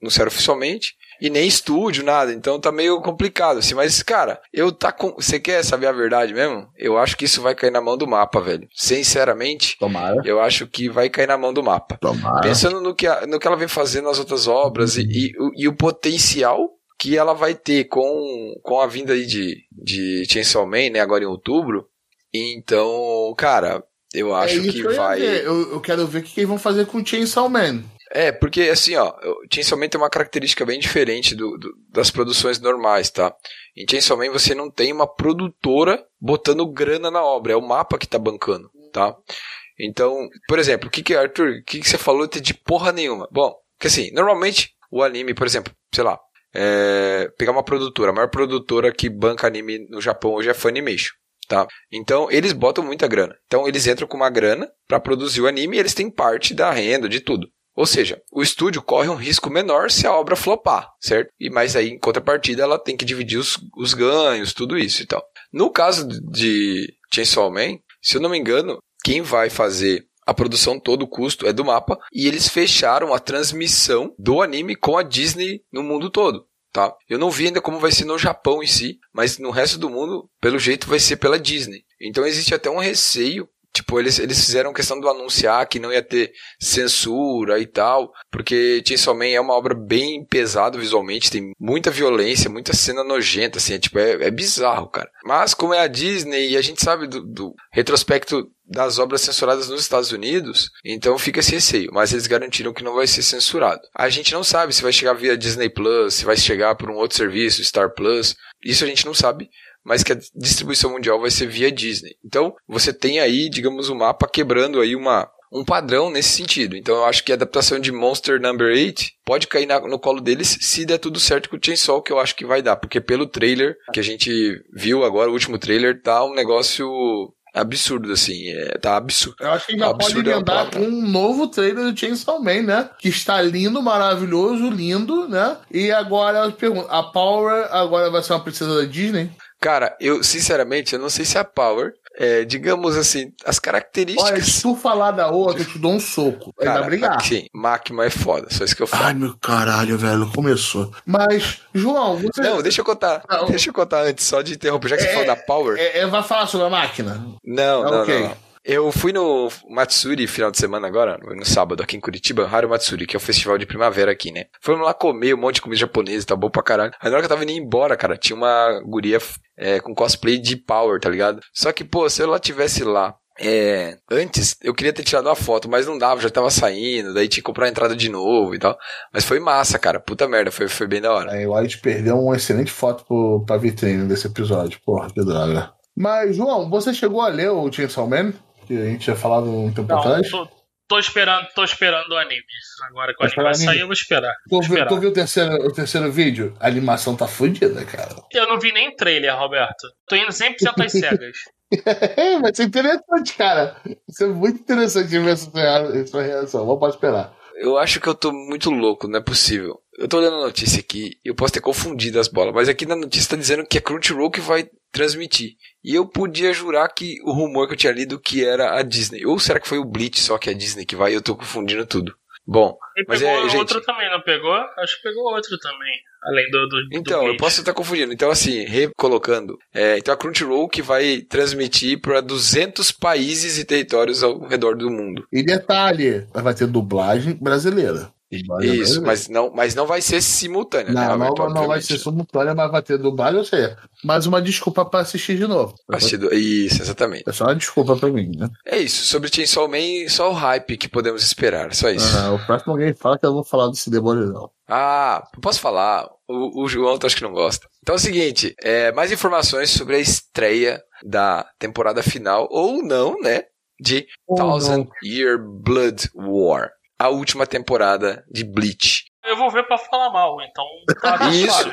anunciaram oficialmente. E nem estúdio, nada. Então tá meio complicado, assim. Mas, cara, eu tá com. Você quer saber a verdade mesmo? Eu acho que isso vai cair na mão do mapa, velho. Sinceramente, Tomara. eu acho que vai cair na mão do mapa. Tomara. Pensando no que, a, no que ela vem fazendo nas outras obras e, e, e o potencial que ela vai ter com, com a vinda aí de, de Chainsaw Man, né, agora em outubro. Então, cara, eu é acho é que, que eu vai. Eu, eu, quero ver o que eles vão fazer com Chainsaw Man. É, porque assim, ó, Chainsaw Man tem uma característica bem diferente do, do, das produções normais, tá? Em Chainsaw Man você não tem uma produtora botando grana na obra, é o mapa que tá bancando, tá? Então, por exemplo, o que que, Arthur, o que que você falou de porra nenhuma? Bom, que assim, normalmente o anime, por exemplo, sei lá, é, pegar uma produtora, a maior produtora que banca anime no Japão hoje é Funimation. Tá? Então eles botam muita grana. Então eles entram com uma grana para produzir o anime e eles têm parte da renda, de tudo. Ou seja, o estúdio corre um risco menor se a obra flopar, certo? E mas aí em contrapartida ela tem que dividir os, os ganhos, tudo isso e tal. No caso de Chainsaw Man, se eu não me engano, quem vai fazer a produção todo o custo é do mapa e eles fecharam a transmissão do anime com a Disney no mundo todo. Tá? Eu não vi ainda como vai ser no Japão em si, mas no resto do mundo, pelo jeito, vai ser pela Disney. Então existe até um receio Tipo, eles, eles fizeram questão do anunciar que não ia ter censura e tal, porque Chainsaw Man é uma obra bem pesada visualmente, tem muita violência, muita cena nojenta, assim, é, tipo, é, é bizarro, cara. Mas como é a Disney e a gente sabe do, do retrospecto das obras censuradas nos Estados Unidos, então fica esse receio, mas eles garantiram que não vai ser censurado. A gente não sabe se vai chegar via Disney Plus, se vai chegar por um outro serviço, Star Plus, isso a gente não sabe, mas que a distribuição mundial vai ser via Disney. Então, você tem aí, digamos, o um mapa quebrando aí uma, um padrão nesse sentido. Então eu acho que a adaptação de Monster Number 8 pode cair na, no colo deles se der tudo certo com o Chainsaw, que eu acho que vai dar. Porque pelo trailer que a gente viu agora, o último trailer, tá um negócio absurdo, assim. É, tá absurdo. Eu acho que já pode emendar com um novo trailer do Chainsaw Man, né? Que está lindo, maravilhoso, lindo, né? E agora eu pergunto, a Power agora vai ser uma princesa da Disney? Cara, eu, sinceramente, eu não sei se a Power, é, digamos assim, as características. Olha, se tu falar da outra, eu te dou um soco. Cara, Ainda brigar. Sim, Máquina é foda, só isso que eu falo. Ai, meu caralho, velho, começou. Mas, João, você. Não, deixa eu contar. Não. Deixa eu contar antes, só de interromper, já que é, você falou da Power. É, é, vai falar sobre a máquina? Não, não, okay. não, não. Eu fui no Matsuri final de semana agora, no sábado, aqui em Curitiba, Haru Matsuri, que é o festival de primavera aqui, né? Fomos lá comer um monte de comida japonesa, tá bom pra caralho. Aí na hora que eu tava indo embora, cara, tinha uma guria é, com cosplay de Power, tá ligado? Só que, pô, se ela tivesse lá é, antes eu queria ter tirado uma foto, mas não dava, já tava saindo, daí tinha que comprar a entrada de novo e tal. Mas foi massa, cara. Puta merda, foi, foi bem da hora. É, o White perdeu uma excelente foto pro, pra vitrine desse episódio. Porra, que droga. Mas, João, você chegou a ler o Chainsaw Man? Que a gente tinha falado um tempo não, atrás. Tô, tô, esperando, tô esperando o anime. Agora que o anime vai sair, eu vou esperar. Tu, viu, tu viu o terceiro, o terceiro vídeo? A animação tá fodida, cara. Eu não vi nem trailer, Roberto. Tô indo 100% às cegas. é, vai ser interessante, cara. Isso é muito interessante ver essa, essa reação. Vamos esperar. Eu acho que eu tô muito louco, não é possível. Eu tô olhando a notícia aqui, eu posso ter confundido as bolas, mas aqui na notícia tá dizendo que é Crunchyroll que vai transmitir. E eu podia jurar que o rumor que eu tinha lido que era a Disney. Ou será que foi o Bleach só que é a Disney que vai? Eu tô confundindo tudo. Bom, E mas pegou é, gente. outro também, não pegou? Acho que pegou outro também. Além do. do Então, do eu posso estar confundindo. Então, assim, recolocando. É, então, a Crunchyroll que vai transmitir para 200 países e territórios ao redor do mundo. E detalhe, vai ter dublagem brasileira. Dublagem Isso, mas não, mas não vai ser simultânea, né? Não, não, Alberto? não vai ser simultânea, mas vai ter dublagem, ou seja, mais uma desculpa pra assistir de novo. Assistido- Isso, exatamente. É só uma desculpa pra mim, né? É isso. Sobre Chainsaw Man, só o hype que podemos esperar. Só isso. Ah, o próximo alguém fala que eu vou falar desse demônio, não. Ah, posso falar? O, o João acho que não gosta. Então é o seguinte, é, mais informações sobre a estreia da temporada final, ou não, né? De Ou Thousand não. Year Blood War. A última temporada de Bleach. Eu vou ver pra falar mal, então tá Isso.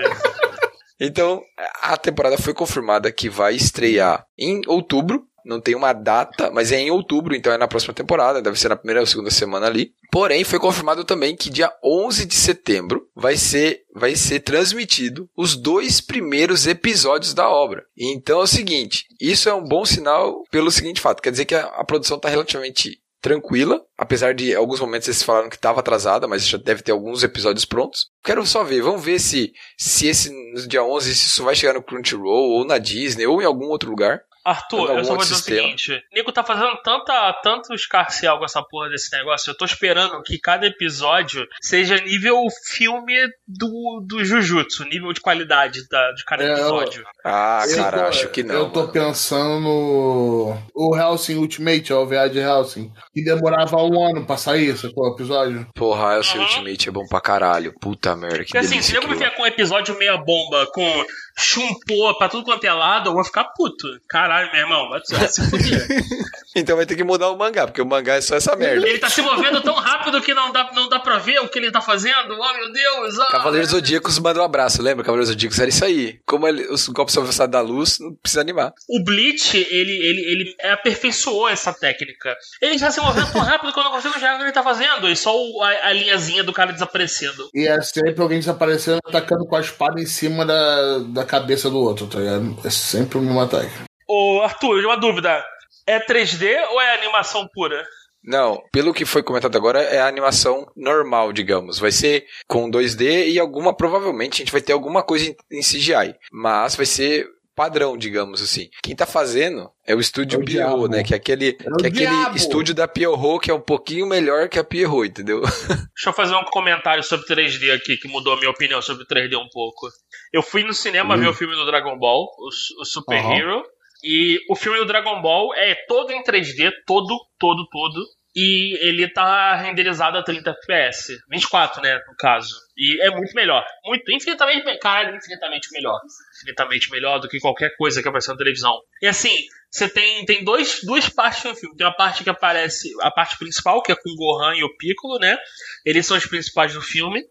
Então, a temporada foi confirmada que vai estrear em outubro. Não tem uma data, mas é em outubro, então é na próxima temporada, deve ser na primeira ou segunda semana ali. Porém, foi confirmado também que dia 11 de setembro vai ser, vai ser transmitido os dois primeiros episódios da obra. Então é o seguinte, isso é um bom sinal pelo seguinte fato, quer dizer que a, a produção está relativamente tranquila, apesar de alguns momentos eles falaram que estava atrasada, mas já deve ter alguns episódios prontos. Quero só ver, vamos ver se se esse no dia 11 se isso vai chegar no Crunchyroll ou na Disney ou em algum outro lugar. Arthur, eu só vou dizer sistema. o seguinte: Nico tá fazendo tanta, tanto escarcial com essa porra desse negócio. Eu tô esperando que cada episódio seja nível filme do, do Jujutsu, nível de qualidade da, de cada É, eu- episódio. Ah, Eu cara, tô- acho que não. Eu tô mano. pensando no. O Helsing Ultimate, a OVA de Helsing. Que demorava um ano pra sair, sacou? O episódio. Porra, esse Uhum. Ultimate é bom pra caralho. Puta merda, que Porque assim, se eu vier com um episódio meia bomba, com chumpô pra tudo quanto é lado, eu vou ficar puto. Caralho, meu irmão, vai se fuder. Então vai ter que mudar o mangá, porque o mangá é só essa merda. Ele tá se movendo tão rápido que não dá, não dá pra ver o que ele tá fazendo. Oh, meu Deus! ah. Cavaleiros Zodíacos manda um abraço, lembra? Cavaleiros Zodíacos era isso aí. Como ele- os golpes são velocidade da luz, não precisa animar. O Bleach, ele, ele, ele aperfeiçoou essa técnica. Ele já se movendo tão rápido que eu não consigo enxergar o que ele tá fazendo. E só o- a, a linhazinha do cara desaparecendo. E é sempre alguém desaparecendo, atacando com a espada em cima da, da cabeça do outro, tá ligado? É sempre o mesmo ataque. Ô, Arthur, uma dúvida. É 3D ou é animação pura? Não, pelo que foi comentado agora, é a animação normal, digamos. Vai ser com 2D e alguma, provavelmente, a gente vai ter alguma coisa em, CGI. Mas vai ser padrão, digamos assim. Quem tá fazendo é o estúdio É o Pierrot, diabo. né? Que é aquele, o que é aquele diabo. estúdio da Pierrot que é um pouquinho melhor que a Pierrot, entendeu? Deixa eu fazer um comentário sobre 3D aqui, que mudou a minha opinião sobre 3D um pouco. Eu fui no cinema Hum. ver o filme do Dragon Ball, o, o Super Aham. Hero, e o filme do Dragon Ball é todo em 3D, todo, todo, todo. E ele tá renderizado a 30 FPS. 24, né, no caso. E é muito melhor. Muito, infinitamente melhor. Caralho, infinitamente melhor. Infinitamente melhor do que qualquer coisa que apareceu na televisão. E assim, você tem, tem dois, duas partes no filme. Tem uma parte que aparece, a parte principal, que é com o Gohan e o Piccolo, né? Eles são os principais do filme.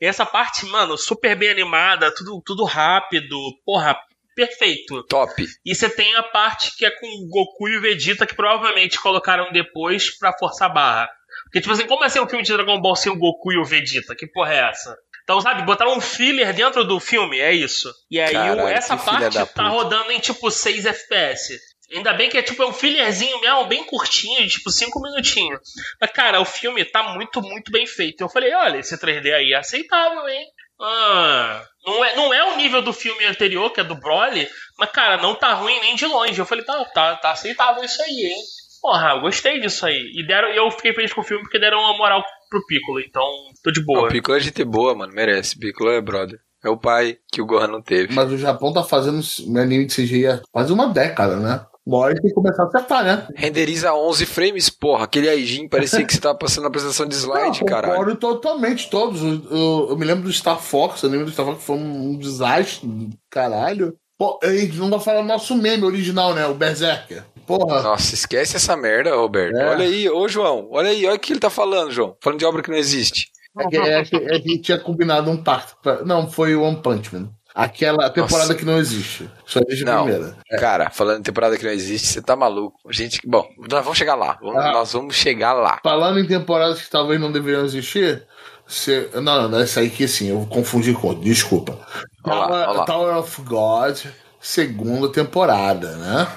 E essa parte, mano, super bem animada, tudo, tudo rápido. Porra, perfeito. Top. E você tem a parte que é com Goku e o Vegeta, que provavelmente colocaram depois pra forçar a barra. Porque, tipo assim, como é ser um filme de Dragon Ball sem o Goku e o Vegeta? Que porra é essa? Então, sabe, botaram um filler dentro do filme, é isso. E aí, Caralho, essa parte tá puta. rodando em, tipo, 6 FPS. Ainda bem que é tipo é um fillerzinho mesmo, bem curtinho, de, tipo 5 minutinhos. Mas, cara, o filme tá muito, muito bem feito. Eu falei, olha, esse 3D aí é aceitável, hein? Ah, não, é, não é o nível do filme anterior, que é do Broly, mas, cara, não tá ruim nem de longe. Eu falei, tá, tá, tá aceitável isso aí, hein? Porra, eu gostei disso aí. E deram, eu fiquei feliz com o filme porque deram uma moral pro Piccolo, então tô de Não, boa. o Piccolo é gente boa, mano. Merece. Piccolo é brother. É o pai que o Gohan não teve. Mas o Japão tá fazendo anime de CGI há quase uma década, né? Uma hora tem que começar a acertar, né? Renderiza 11 frames, porra. Aquele Aijin parecia que você tava passando a apresentação de slide, caralho. concordo totalmente, todos. Eu, eu- eu me lembro do Star Fox, o anime do Star Fox foi um desastre, caralho. Pô, a gente não vai falar do nosso meme original, né? O Berserker. Porra. Nossa, esquece essa merda, Roberto. É. Olha aí, ô João. Olha aí, olha o que ele tá falando, João. Falando de obra que não existe. É que, é que- é que tinha combinado um pacto. pra- Não, foi o One Punch Man. Aquela temporada Nossa. que não existe. Só desde a Não. primeira. Cara, falando em temporada que não existe, você tá maluco. Gente, bom, nós vamos chegar lá. Vamos- Ah. Nós vamos chegar lá. Falando em temporadas que talvez não deveriam existir. Você... Não, não, essa aí que sim, eu confundi com outra, desculpa. Olha lá, Tower, olha lá. Tower of God, segunda temporada, né?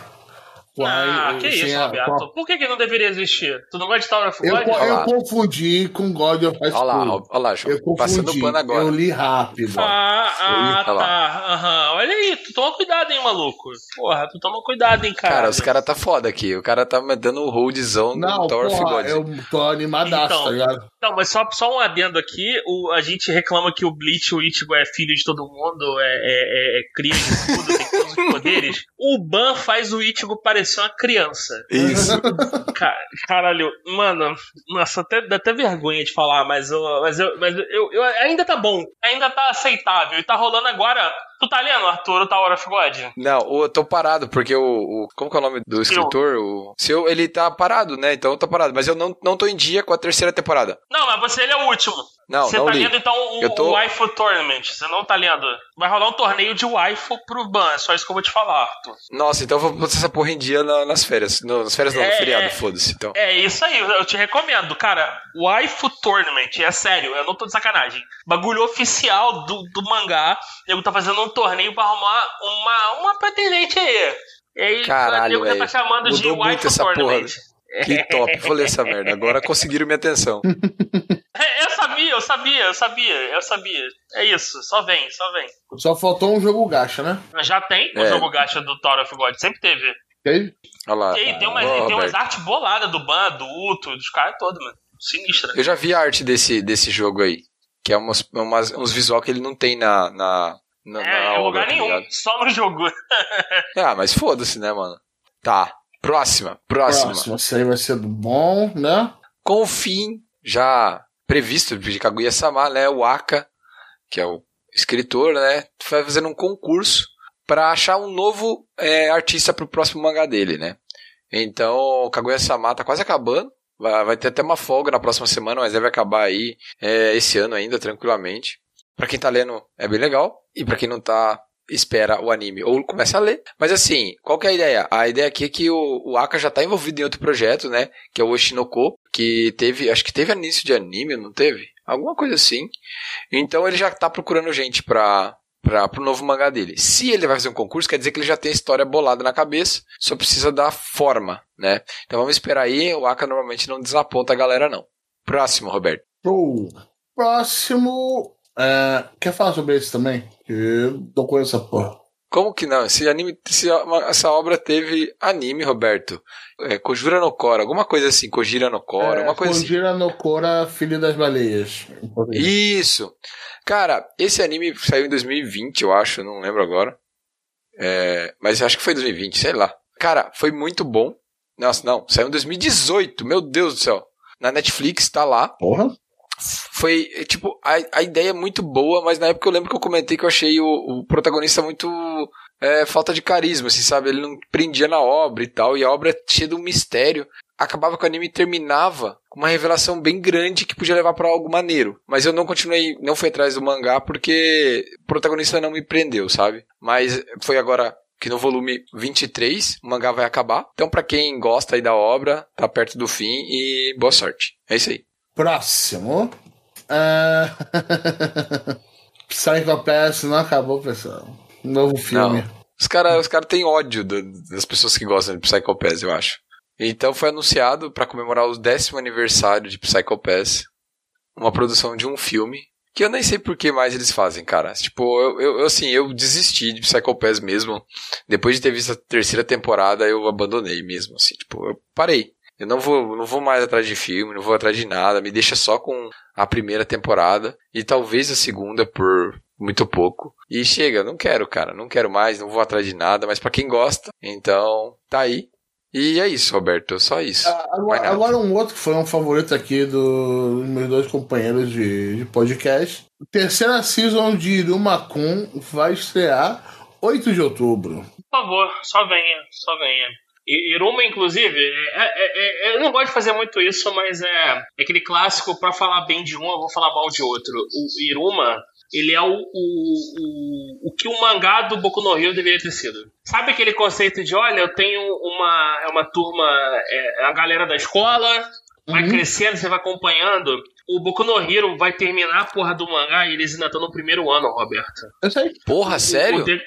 Ah, que isso, Roberto. Por que, que não deveria existir? Tu não gosta de Tower of God? Eu, eu confundi com God of High School. Olha lá, olha lá, João. Eu Passando pano agora. Eu li rápido. Ah, ah tá. Uhum. Olha aí, tu toma cuidado, hein, maluco. Porra, tu toma cuidado, hein, cara. Cara, os caras tá foda aqui. O cara tá me dando um holdzão no Tower of God. Eu tô animadaço, então, tá ligado? Não, mas só, só um adendo aqui. O, a gente reclama que o Bleach, o Ichigo é filho de todo mundo, é, é, é, é cria de tudo, tem todos os poderes. O Ban faz o Ichigo parecer uma criança. Isso. caralho, mano, nossa, até, dá até vergonha de falar, mas, eu, mas, eu, mas eu, eu, ainda tá bom, ainda tá aceitável. E tá rolando agora Tu tá lendo, Arthur, o Tower of God? Não, eu tô parado, porque o. o como que é o nome do escritor? Seu. O seu, ele tá parado, né? Então eu tô parado. Mas eu não, não tô em dia com a terceira temporada. Não, mas você ele é o último. Não, Você não tá li. lendo então o, eu tô... o Waifu Tournament. Você não tá lendo. Vai rolar um torneio de Waifu pro Ban. É só isso que eu vou te falar, Arthur. Nossa, então eu vou botar essa porra em dia na, nas férias. No, nas férias não, é, no feriado, é, foda-se. Então. É isso aí, eu te recomendo. Cara, Waifu Tournament, é sério, eu não tô de sacanagem. Bagulho oficial do, do mangá. Eu tá fazendo um torneio pra arrumar uma, uma pretendente aí. E aí, Caralho, o tá chamando Mudou de Waifu Tournament. Porra. Que top, vou ler essa merda. Agora conseguiram minha atenção. É, eu sabia, eu sabia, eu sabia, eu sabia. É isso, só vem, só vem. Só faltou um jogo gacha, né? Já tem o é. jogo gacha do Tower of God, sempre teve. Teve? Olha lá. Tem, tem, uma, oh, tem umas artes boladas do Ban, do Uto, dos caras todos, mano. Sinistra. Eu já vi a arte desse, desse jogo aí. Que é umas, umas, uns visual que ele não tem na. na, na é, na em lugar tá nenhum, só no jogo. ah, mas foda-se, né, mano? Tá. Próxima, próxima. Próxima, isso aí vai ser bom, né? Com o fim já previsto de Kaguya-sama, né? O Aka, que é o escritor, né? Vai fazendo um concurso para achar um novo é, artista para o próximo mangá dele, né? Então, Kaguya-sama tá quase acabando. Vai, vai, ter até uma folga na próxima semana, mas deve acabar aí é, esse ano ainda, tranquilamente. Para quem tá lendo, é bem legal. E para quem não tá, espera o anime ou começa a ler. Mas assim, qual que é a ideia? A ideia aqui é que o, o Aka já está envolvido em outro projeto, né? Que é o Oshinoko, que teve, acho que teve início de anime, não teve? Alguma coisa assim. Então ele já está procurando gente para para o novo mangá dele. Se ele vai fazer um concurso, quer dizer que ele já tem a história bolada na cabeça, só precisa dar forma, né? Então vamos esperar aí, o Aka normalmente não desaponta a galera não. Próximo, Roberto. Oh, próximo é, quer falar sobre esse também? Eu não conheço essa porra. Como que não? Esse anime, esse, essa obra teve anime, Roberto. É, Kojura no Kora, alguma coisa assim, Kojira no Kora, é, uma coisa Kojira assim. no Kora, Filho das Baleias. Isso. Cara, esse anime saiu em 2020, eu acho, não lembro agora. É, mas acho que foi 2020, sei lá. Cara, foi muito bom. Nossa, não, saiu em 2018, meu Deus do céu. Na Netflix, tá lá. Porra foi, tipo, a, a ideia é muito boa, mas na época eu lembro que eu comentei que eu achei o, o protagonista muito é, falta de carisma, assim, sabe? Ele não prendia na obra e tal, e a obra tinha de um mistério. Acabava que o anime terminava com uma revelação bem grande que podia levar para algo maneiro. Mas eu não continuei, não fui atrás do mangá porque o protagonista não me prendeu, sabe? Mas foi agora que no volume 23 o mangá vai acabar. Então, para quem gosta aí da obra, tá perto do fim e boa sorte. É isso aí. Próximo. Uh... Psycho Pass não acabou, pessoal. Novo filme. Não. Os caras os cara têm ódio das pessoas que gostam de Psycho Pass, eu acho. Então foi anunciado para comemorar o décimo aniversário de Psycho Pass uma produção de um filme que eu nem sei por que mais eles fazem, cara. Tipo, eu, eu assim, eu desisti de Psycho Pass mesmo. Depois de ter visto a terceira temporada, eu abandonei mesmo, assim, tipo, eu parei. Eu não vou, não vou mais atrás de filme, não vou atrás de nada. Me deixa só com a primeira temporada e talvez a segunda por muito pouco. E chega, não quero, cara, não quero mais, não vou atrás de nada, mas para quem gosta, então tá aí. E é isso, Roberto, só isso. Ah, agora, agora, um outro que foi um favorito aqui dos meus dois companheiros de, de podcast. Terceira season de Iruma Kun vai estrear 8 de outubro. Por favor, só venha, só venha. Iruma, inclusive, é, é, é, eu não gosto de fazer muito isso, mas é, é aquele clássico para falar bem de um, eu vou falar mal de outro. O Iruma, ele é o, o, o, o que o mangá do Boku no Hero deveria ter sido. Sabe aquele conceito de, olha, eu tenho uma, é uma turma, é, a galera da escola, vai uhum. crescendo, você vai acompanhando. O Boku no Hero vai terminar a porra do mangá e eles ainda estão no primeiro ano, Roberto. Eu sei. Porra, sério? O, o,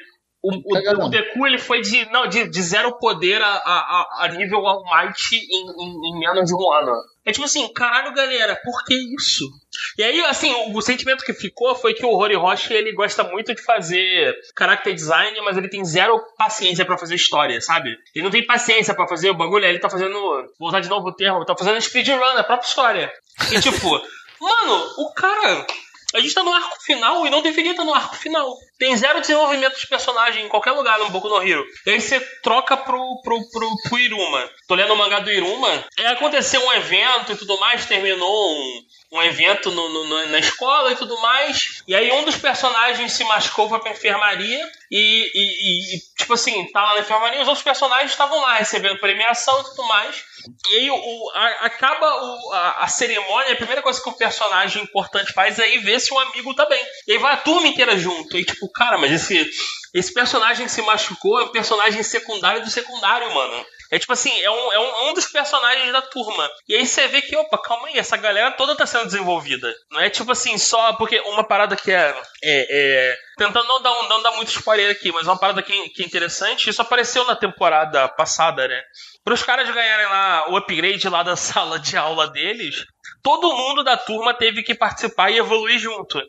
o, o, o, Deku ele foi de, não, de, de zero poder a, a, a nível All Might em, em, em, menos de um ano. É tipo assim, caralho, galera, por que isso? E aí, assim, o, o sentimento que ficou foi que o Rory Rocha ele gosta muito de fazer character design, mas ele tem zero paciência para fazer história, sabe? Ele não tem paciência para fazer o bagulho, ele tá fazendo, vou usar de novo o termo, tá fazendo speedrun, a própria história. E tipo, mano, o cara a gente tá no arco final e não deveria estar no arco final. Tem zero desenvolvimento de personagem em qualquer lugar no Boku no Hero. E aí você troca pro, pro, pro, pro Iruma. Tô lendo o mangá do Iruma. É, aconteceu um evento e tudo mais, terminou um, um evento no, no, na escola e tudo mais. E aí um dos personagens se machucou, pra enfermaria. E, e, e tipo assim, tá lá na enfermaria, os outros personagens estavam lá recebendo premiação e tudo mais. E aí o, a, acaba o, a, a, cerimônia, a primeira coisa que o personagem importante faz é ir ver se o amigo tá bem. E aí vai a turma inteira junto. E tipo, cara, mas esse, esse personagem que se machucou é um personagem secundário do secundário, mano. É tipo assim, é um, é um, um, dos personagens da turma. E aí você vê que, opa, calma aí, essa galera toda tá sendo desenvolvida. Não é tipo assim, só porque uma parada que é. é, é tentando não dar, não dar muito spoiler aqui, mas uma parada que, que é interessante, isso apareceu na temporada passada, né? Para os caras ganharem lá o upgrade lá da sala de aula deles, todo mundo da turma teve que participar e evoluir junto.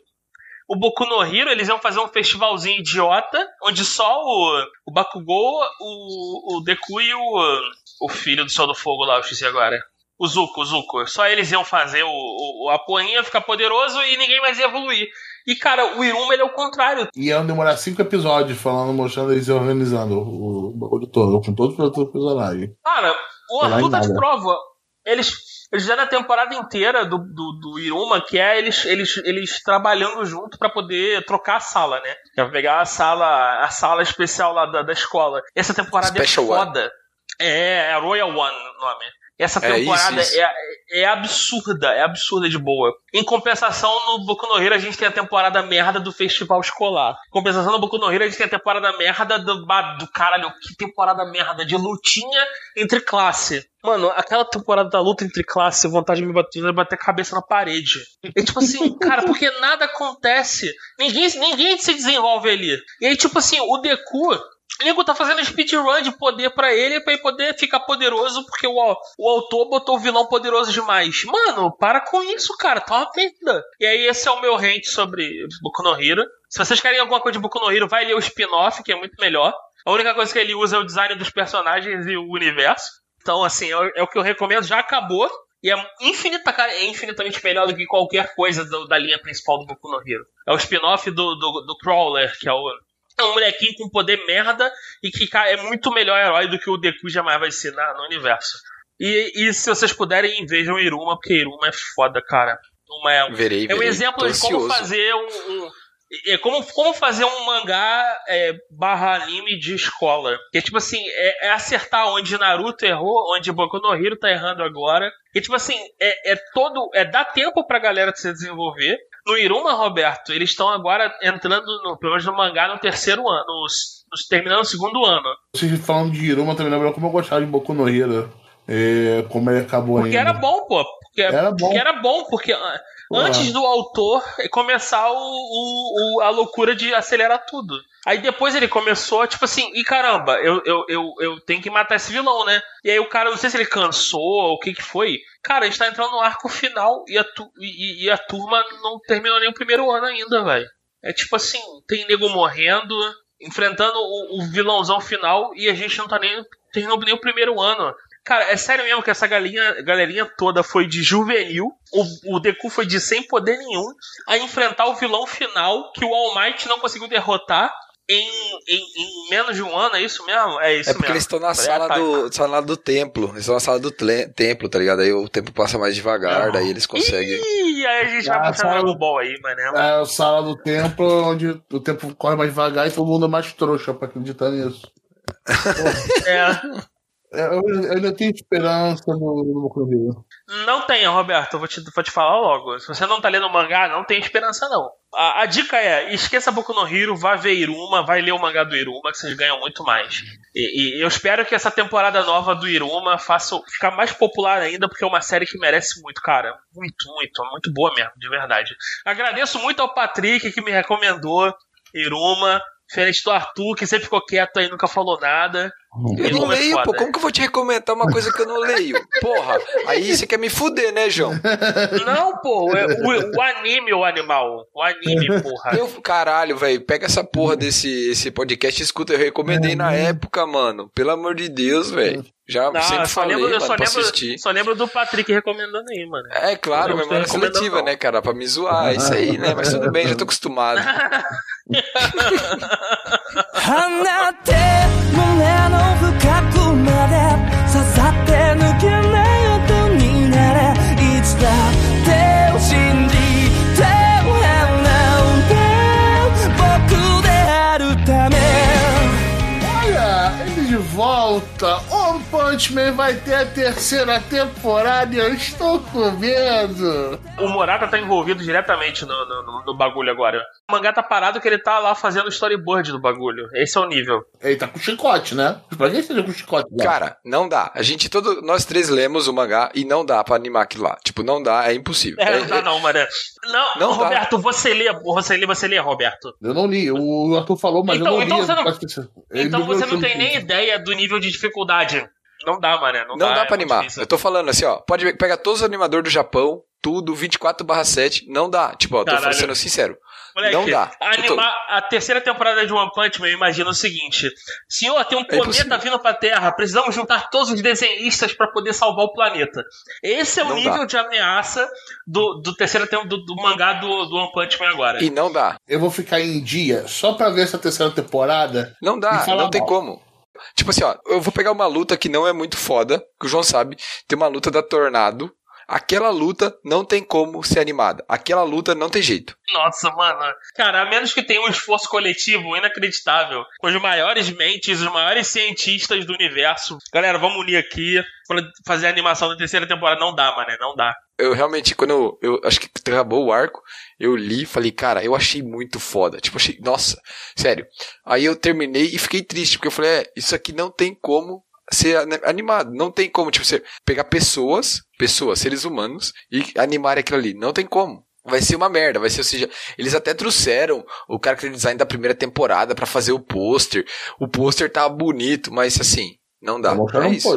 O Boku no Hero, eles iam fazer um festivalzinho idiota, onde só o, o Bakugou, o, o Deku e o, o filho do Sol do Fogo lá, eu esqueci agora. O Zuko, o Zuko. Só eles iam fazer o, o, a porrinha ficar poderoso e ninguém mais ia evoluir. E, cara, o Iruma, ele é o contrário. Iam demorar cinco episódios falando, mostrando eles organizando o bagulho todo, com todos os personagens. Cara, o Arthur tá de prova. Eles, eles fizeram a temporada inteira do, do, do, Iruma, que é eles, eles, eles trabalhando junto para poder trocar a sala, né? Pra pegar a sala, a sala especial lá da, da escola. Essa temporada é Special é foda. One. É, é Royal One o nome. Essa temporada é, isso, isso. é, é absurda, é absurda de boa. Em compensação, no Boku no Hero a gente tem a temporada merda do festival escolar. Em compensação, no Boku no Hero a gente tem a temporada merda do, do caralho, que temporada merda de lutinha entre classe. Mano, aquela temporada da luta entre classe, vontade de me bater, de bater a cabeça na parede. É tipo assim, cara, porque nada acontece. Ninguém, ninguém se desenvolve ali. E aí, tipo assim, o Deku, nego tá fazendo speedrun de poder para ele pra ele poder ficar poderoso porque o, o autor botou o vilão poderoso demais. Mano, para com isso, cara. Tá uma merda. E aí, esse é o meu rant sobre Boku no Hero. Se vocês querem alguma coisa de Boku no Hero, vai ler o spin-off, que é muito melhor. A única coisa que ele usa é o design dos personagens e o universo. Então, assim, é, é o que eu recomendo. Já acabou. E é, infinita, cara, é infinitamente melhor do que qualquer coisa do, da linha principal do Boku no Hero. É o spin-off do, do, do Crawler, que é o é um molequinho com poder merda e que cara, é muito melhor herói do que o Deku jamais vai ser na, no universo. E, e se vocês puderem, vejam Iruma, porque Iruma é foda, cara. Uma é, verei, verei. é um exemplo de como fazer um, um é como, como fazer um mangá é, barra anime de escola. Que tipo assim, é, é, acertar onde Naruto errou, onde Boku no Hero tá errando agora. E tipo assim, é, é todo. É dar tempo pra galera se desenvolver. No Iruma, Roberto, eles estão agora entrando, no, pelo menos no mangá, no terceiro ano, nos, nos, terminando o segundo ano. Vocês falando de Iruma também lembrou como eu gostava de Boku no Hero. É, como ele acabou Porque ainda. era bom, pô. Porque era bom. Porque era bom, porque antes do autor começar o, o, o, a loucura de acelerar tudo. Aí depois ele começou, tipo assim, e caramba, eu, eu, eu, eu tenho que matar esse vilão, né? E aí o cara, não sei se ele cansou ou o que que foi. Cara, a gente tá entrando no arco final e a, tu, e, e a turma não terminou nem o primeiro ano ainda, velho. É tipo assim, tem nego morrendo, enfrentando o, o, vilãozão final e a gente não tá nem terminou nem o primeiro ano. Cara, é sério mesmo que essa galinha, galerinha toda foi de juvenil, o, o Deku foi de sem poder nenhum, a enfrentar o vilão final que o All Might não conseguiu derrotar em, em, em, menos de um ano, é isso mesmo? É isso É porque mesmo. eles estão na sala, do, sala do templo. Eles estão na sala do templo, tá ligado? Aí o tempo passa mais devagar, daí eles conseguem. Ih, aí a gente vai puxar Dragon Ball aí, mano. É a sala do templo onde o tempo corre mais devagar e todo mundo é mais trouxa pra acreditar nisso. é. É, eu, ainda tenho esperança no, no Correio. Não tenha, Roberto. Eu vou te, vou te falar logo. Se você não tá lendo o mangá, não tem esperança, não. A, a, dica é: esqueça Boku no Hero, vá ver Iruma, vai ler o mangá do Iruma, que vocês ganham muito mais. E, e eu espero que essa temporada nova do Iruma faça ficar mais popular ainda, porque é uma série que merece muito, cara. Muito, muito, muito boa mesmo, de verdade. Agradeço muito ao Patrick que me recomendou Iruma. Diferente do Arthur, que sempre ficou quieto aí, nunca falou nada. Eu não é leio, pô. Como que eu vou te recomendar uma coisa que eu não leio? Porra, aí você quer me fuder, né, João? Não, pô, é o, o anime, o animal. O anime, porra. Eu, caralho, velho, pega essa porra desse esse podcast e escuta. Eu recomendei na época, mano. Pelo amor de Deus, velho. Já não, sempre eu falei, lembro, mano, eu só lembro, assistir. Só lembro do Patrick recomendando aí, mano. É claro, memória coletiva, né, cara? Pra me zoar, isso aí, né? Mas tudo bem, já tô acostumado. Olha, ele de volta! One Punch Man vai ter a terceira temporada e eu estou com medo. O Morata tá envolvido diretamente no, no, no- no bagulho agora. O mangá tá parado que ele tá lá fazendo o storyboard do bagulho. Esse é o nível. Ele tá com chicote, né? Pra que seja com chicote? lá? Cara, não dá. A gente, todo, nós três lemos o mangá e não dá pra animar aquilo lá. Tipo, não dá, é impossível. É, É- não dá não, mano. Não, Não dá. Roberto, você lê, você lê, você lê, Roberto. Eu não li. O Arthur falou, mas Então- eu não então li. você não- Então você não tem nem ideia do nível de dificuldade. Não dá, mano. Não, Não dá, é pra muito animar. difícil. Eu tô falando assim, ó. Pode pegar todos os animadores do Japão, tudo, 24/7, não dá. Tipo, ó, tô Caralho. sendo sincero. Moleque, não dá. Animar a terceira temporada de One Punch Man, eu imagino o seguinte: Senhor, tem um cometa impossível. vindo pra Terra, precisamos juntar todos os desenhistas pra poder salvar o planeta. Esse é o Não nível dá. de ameaça do, do terceiro tempo do, do mangá do, do One Punch Man agora. E não dá. Eu vou ficar em dia só pra ver essa terceira temporada. Não dá, não tem mal. como. Tipo assim, ó, eu vou pegar uma luta que não é muito foda, que o João sabe. Tem uma luta da Tornado. Aquela luta não tem como ser animada. Aquela luta não tem jeito. Nossa, mano. Cara, a menos que tenha um esforço coletivo inacreditável, com os maiores mentes, os maiores cientistas do universo. Galera, vamos unir aqui pra fazer a animação da terceira temporada. Não dá, mano. Não dá. Eu realmente, quando eu, eu acho que acabou o arco, eu li e falei, cara, eu achei muito foda. Tipo, achei, nossa, sério. Aí eu terminei e fiquei triste, porque eu falei, é, isso aqui não tem como ser ani- animado. Não tem como, tipo, você pegar pessoas, pessoas, seres humanos, e animar aquilo ali. Não tem como. Vai ser uma merda, vai ser, ou seja, eles até trouxeram o character design da primeira temporada pra fazer o pôster. O pôster tá bonito, mas assim, não dá. Tá É um isso.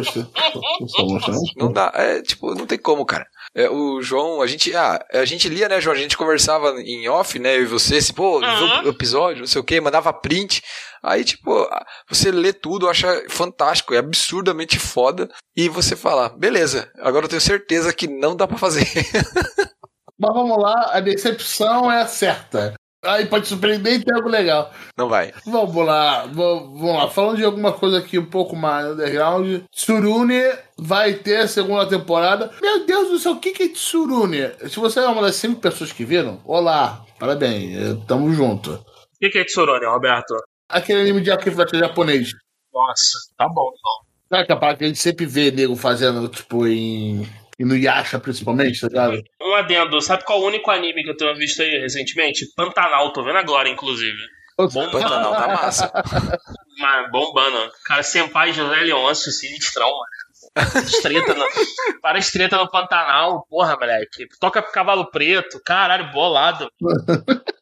Tô mostrando um Não dá, é, tipo, não tem como, cara. É, o João, a gente, ah, a gente lia, né, João? A gente conversava em off, né, eu e você, assim, pô, Uhum. viu o episódio, não sei o que, mandava print. Aí, tipo, você lê tudo, acha fantástico, é absurdamente foda. E você fala, beleza, agora eu tenho certeza que não dá pra fazer. Mas vamos lá, a decepção é certa. Aí pode surpreender e tem algo legal. não vai. Vamos lá, vamos, lá. Falando de alguma coisa aqui um pouco mais underground. Tsurune vai ter a segunda temporada. Meu Deus do céu, o que é Tsurune? Se você é uma das cinco pessoas que viram, olá, parabéns, tamo junto. O que, é Tsurone, Roberto? Aquele anime de arquivo japonês. Nossa, tá bom, então. Sabe aquela parada que a gente sempre vê nego fazendo, tipo, em. E no Yasha, principalmente, tá ligado? Um adendo, sabe qual é o único anime que eu tenho visto aí recentemente? Pantanal, tô vendo agora, inclusive. Bom, Pantanal tá massa. mas bombando. Cara, Senpai José Leôncio, sinistrão, mano. Estreta no, para estreta no Pantanal, porra, moleque. Toca cavalo preto, caralho, bolado.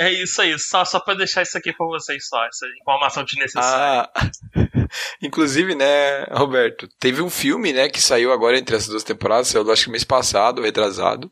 É isso aí, só, só pra deixar isso aqui pra vocês só, essa informação desnecessária. Ah, inclusive, né, Roberto, teve um filme, né, que saiu agora entre as duas temporadas, saiu acho que mês passado, retrasado.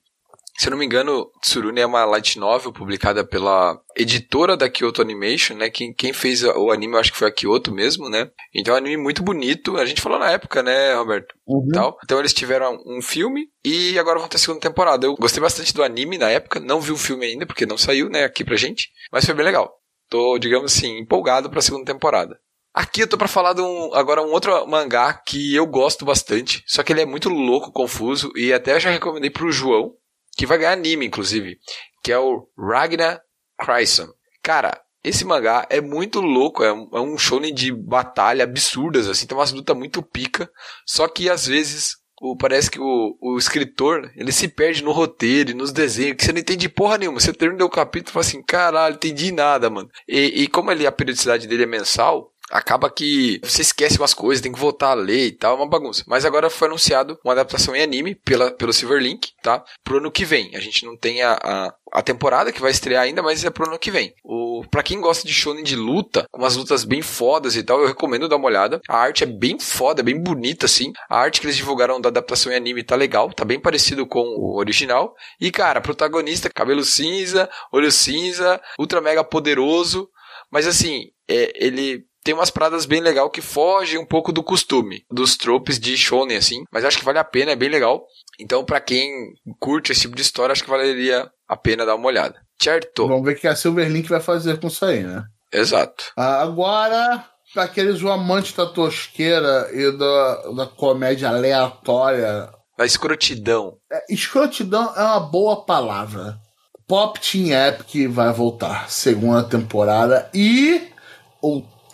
Se eu não me engano, Tsurune é uma light novel publicada pela editora da Kyoto Animation, né? Quem, quem fez o anime, eu acho que foi a Kyoto mesmo, né? Então é um anime muito bonito. A gente falou na época, né, Roberto? Uhum. Tal. Então eles tiveram um filme e agora vão ter a segunda temporada. Eu gostei bastante do anime na época, não vi o filme ainda, porque não saiu, né, aqui pra gente. Mas foi bem legal. Tô, digamos assim, empolgado pra segunda temporada. Aqui eu tô pra falar de um, agora um outro mangá que eu gosto bastante, só que ele é muito louco, confuso, e até já recomendei pro João, que vai ganhar anime, inclusive, que é o Ragnar Cryson. Cara, esse mangá é muito louco, é um, é um shonen de batalha absurdas, assim, tem umas lutas muito pica, só que às vezes o, parece que o, o escritor, ele se perde no roteiro e nos desenhos, que você não entende porra nenhuma. Você termina o capítulo e fala assim, caralho, entendi nada, mano. E, e como ele, a periodicidade dele é mensal, acaba que você esquece umas coisas, tem que voltar a ler e tal, é uma bagunça. Mas agora foi anunciado uma adaptação em anime pela, pelo Silverlink, tá? Pro ano que vem. A gente não tem a, a, a temporada que vai estrear ainda, mas é pro ano que vem. O, pra quem gosta de shonen de luta, com umas lutas bem fodas e tal, eu recomendo dar uma olhada. A arte é bem foda, bem bonita, assim. A arte que eles divulgaram da adaptação em anime tá legal, tá bem parecido com o original. E, cara, protagonista, cabelo cinza, olho cinza, ultra mega poderoso. Mas assim, é, ele tem umas paradas bem legal que fogem um pouco do costume, dos tropes de shonen, assim. Mas acho que vale a pena, é bem legal. Então, para quem curte esse tipo de história, acho que valeria a pena dar uma olhada. Certo? Vamos ver o que a Silverlink vai fazer com isso aí, né? Exato. Ah, agora, para aqueles amantes da tosqueira e da, da comédia aleatória. Da escrotidão. É, escrotidão é uma boa palavra. Pop Team Epic vai voltar, segunda temporada e